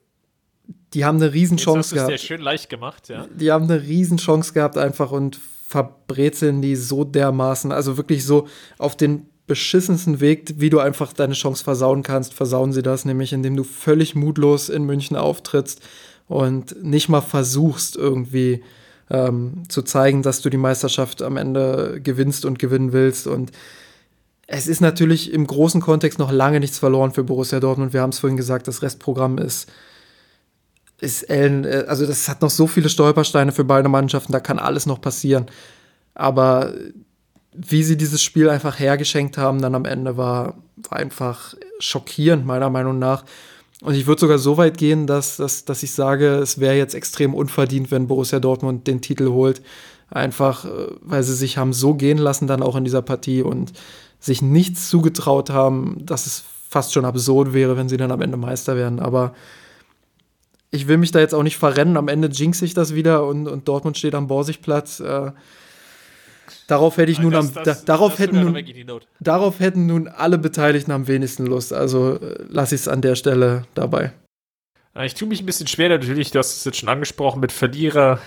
die haben eine Riesenchance gehabt. Das ist ja schön leicht gemacht, ja. Die haben eine Riesenchance gehabt einfach und verbrezeln die so dermaßen, also wirklich so auf den beschissensten Weg, wie du einfach deine Chance versauen kannst, versauen sie das, nämlich indem du völlig mutlos in München auftrittst und nicht mal versuchst irgendwie ähm, zu zeigen, dass du die Meisterschaft am Ende gewinnst und gewinnen willst. Und es ist natürlich im großen Kontext noch lange nichts verloren für Borussia Dortmund. Wir haben es vorhin gesagt, das Restprogramm ist ist Ellen, äh, also das hat noch so viele Stolpersteine für beide Mannschaften, da kann alles noch passieren. Aber wie sie dieses Spiel einfach hergeschenkt haben, dann am Ende war, war einfach schockierend, meiner Meinung nach. Und ich würde sogar so weit gehen, dass, dass, dass ich sage, es wäre jetzt extrem unverdient, wenn Borussia Dortmund den Titel holt. Einfach, äh, weil sie sich haben so gehen lassen dann auch in dieser Partie und sich nichts zugetraut haben, dass es fast schon absurd wäre, wenn sie dann am Ende Meister werden. Aber ich will mich da jetzt auch nicht verrennen. Am Ende jinx ich das wieder und, und Dortmund steht am Borsigplatz. Äh, Darauf hätte ich nun Das- am, das- da, darauf, hätten nun, darauf hätten nun alle Beteiligten am wenigsten Lust. Also äh, lasse ich es an der Stelle dabei. Äh, Ich tue mich ein bisschen schwer natürlich, du hast es jetzt schon angesprochen, mit Verlierer,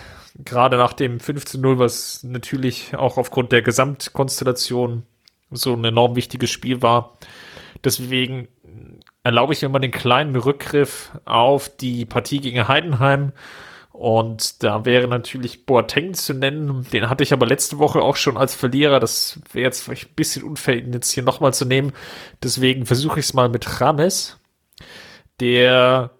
gerade nach dem 15-0, was natürlich auch aufgrund der Gesamtkonstellation so ein enorm wichtiges Spiel war. Deswegen erlaube ich mir mal den kleinen Rückgriff auf die Partie gegen Heidenheim. Und da wäre natürlich Boateng zu nennen. Den hatte ich aber letzte Woche auch schon als Verlierer. Das wäre jetzt vielleicht ein bisschen unfair, ihn jetzt hier nochmal zu nehmen. Deswegen versuche ich es mal mit Rames, der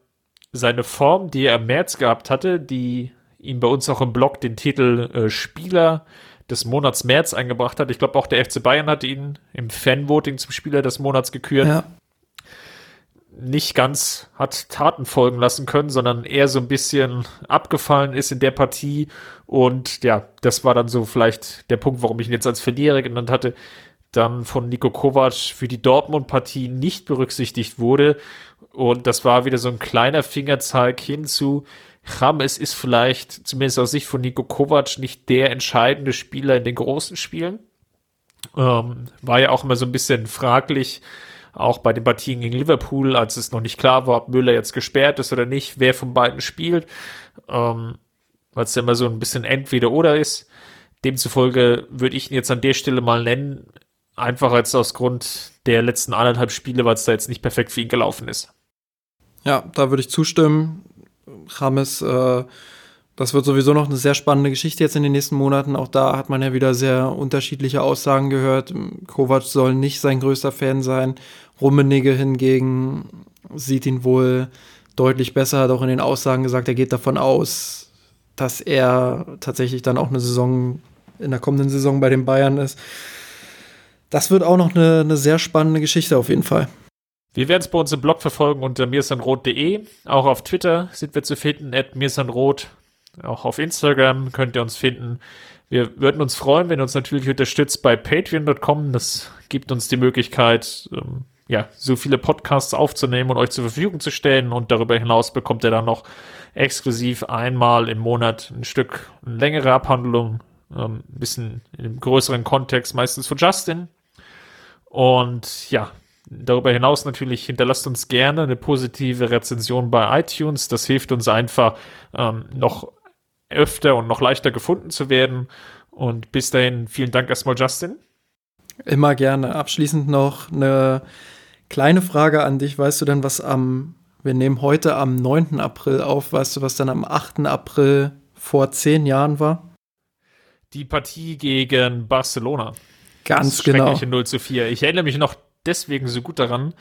seine Form, die er im März gehabt hatte, die ihm bei uns auch im Blog den Titel äh, Spieler des Monats März eingebracht hat. Ich glaube, auch der FC Bayern hat ihn im Fanvoting zum Spieler des Monats gekürt Ja. Nicht ganz hat Taten folgen lassen können, sondern eher so ein bisschen abgefallen ist in der Partie. Und ja, das war dann so vielleicht der Punkt, warum ich ihn jetzt als Verlierer genannt hatte. Dann von Nico Kovac für die Dortmund-Partie nicht berücksichtigt wurde. Und das war wieder so ein kleiner Fingerzeig hinzu. James ist vielleicht, zumindest aus Sicht von Nico Kovac, nicht der entscheidende Spieler in den großen Spielen. Ähm, war ja auch immer so ein bisschen fraglich, auch bei den Partien gegen Liverpool, als es noch nicht klar war, ob Müller jetzt gesperrt ist oder nicht, wer von beiden spielt, ähm, weil es ja immer so ein bisschen entweder oder ist. Demzufolge würde ich ihn jetzt an der Stelle mal nennen, einfach als aus Grund der letzten anderthalb Spiele, weil es da jetzt nicht perfekt für ihn gelaufen ist. Ja, da würde ich zustimmen. James, äh, das wird sowieso noch eine sehr spannende Geschichte jetzt in den nächsten Monaten. Auch da hat man ja wieder sehr unterschiedliche Aussagen gehört. Kovac soll nicht sein größter Fan sein. Rummenigge hingegen sieht ihn wohl deutlich besser, hat auch in den Aussagen gesagt, er geht davon aus, dass er tatsächlich dann auch eine Saison in der kommenden Saison bei den Bayern ist. Das wird auch noch eine, eine sehr spannende Geschichte auf jeden Fall. Wir werden es bei uns im Blog verfolgen unter mirsanrot.de. Auch auf Twitter sind wir zu finden, at mirsanrot. Auch auf Instagram könnt ihr uns finden. Wir würden uns freuen, wenn ihr uns natürlich unterstützt bei patreon.com. Das gibt uns die Möglichkeit, ähm, ja, so viele Podcasts aufzunehmen und euch zur Verfügung zu stellen. Und darüber hinaus bekommt ihr dann noch exklusiv einmal im Monat ein Stück eine längere Abhandlung, ähm, ein bisschen einem größeren Kontext, meistens von Justin. Und ja, darüber hinaus natürlich hinterlasst uns gerne eine positive Rezension bei iTunes. Das hilft uns einfach, ähm, noch öfter und noch leichter gefunden zu werden. Und bis dahin, vielen Dank erstmal, Justin. Immer gerne. Abschließend noch eine kleine Frage an dich. Weißt du denn, was am, wir nehmen heute am 9. April auf, weißt du, was dann am 8. April vor zehn Jahren war? Die Partie gegen Barcelona. Ganz Das genau. schreckliche 0 zu 4. Ich erinnere mich noch deswegen so gut daran,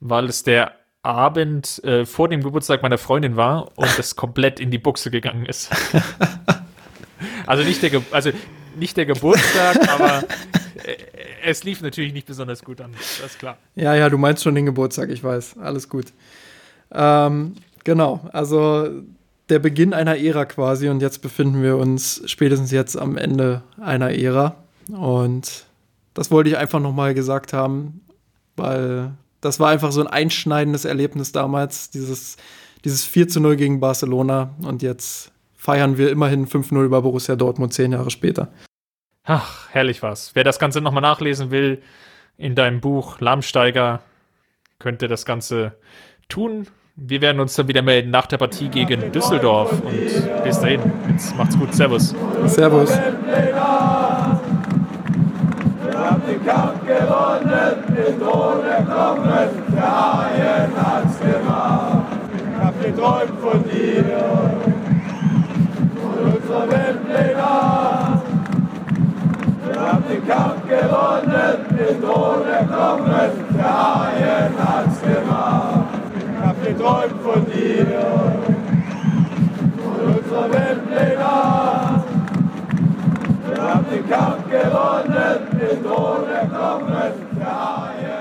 weil es der Abend äh, vor dem Geburtstag meiner Freundin war und es komplett in die Buchse gegangen ist. also nicht der, Ge also nicht der Geburtstag, aber äh, es lief natürlich nicht besonders gut an. Das ist klar. Ja, ja, du meinst schon den Geburtstag, ich weiß. Alles gut. Ähm, genau, also der Beginn einer Ära quasi und jetzt befinden wir uns spätestens jetzt am Ende einer Ära. Und das wollte ich einfach nochmal gesagt haben, weil das war einfach so ein einschneidendes Erlebnis damals, dieses, dieses 4 zu 0 gegen Barcelona. Und jetzt feiern wir immerhin 5-0 über Borussia Dortmund zehn Jahre später. Ach, herrlich war's. Wer das Ganze nochmal nachlesen will, in deinem Buch Lahmsteiger, könnte das Ganze tun. Wir werden uns dann wieder melden nach der Partie gegen Düsseldorf. Und bis dahin, jetzt macht's gut. Servus. Servus. Kampf gewonnen, den Thron erklommen, der Haien hat's gemacht. Ich hab geträumt von dir, von unserer Weltpläne. Wir haben den Kampf gewonnen, den Thron erklommen, der Haien hat's gemacht. Ich hab geträumt von dir, von unserer Weltpläne. Wir haben den Kampf gewonnen, den Thron erklommen, der Haien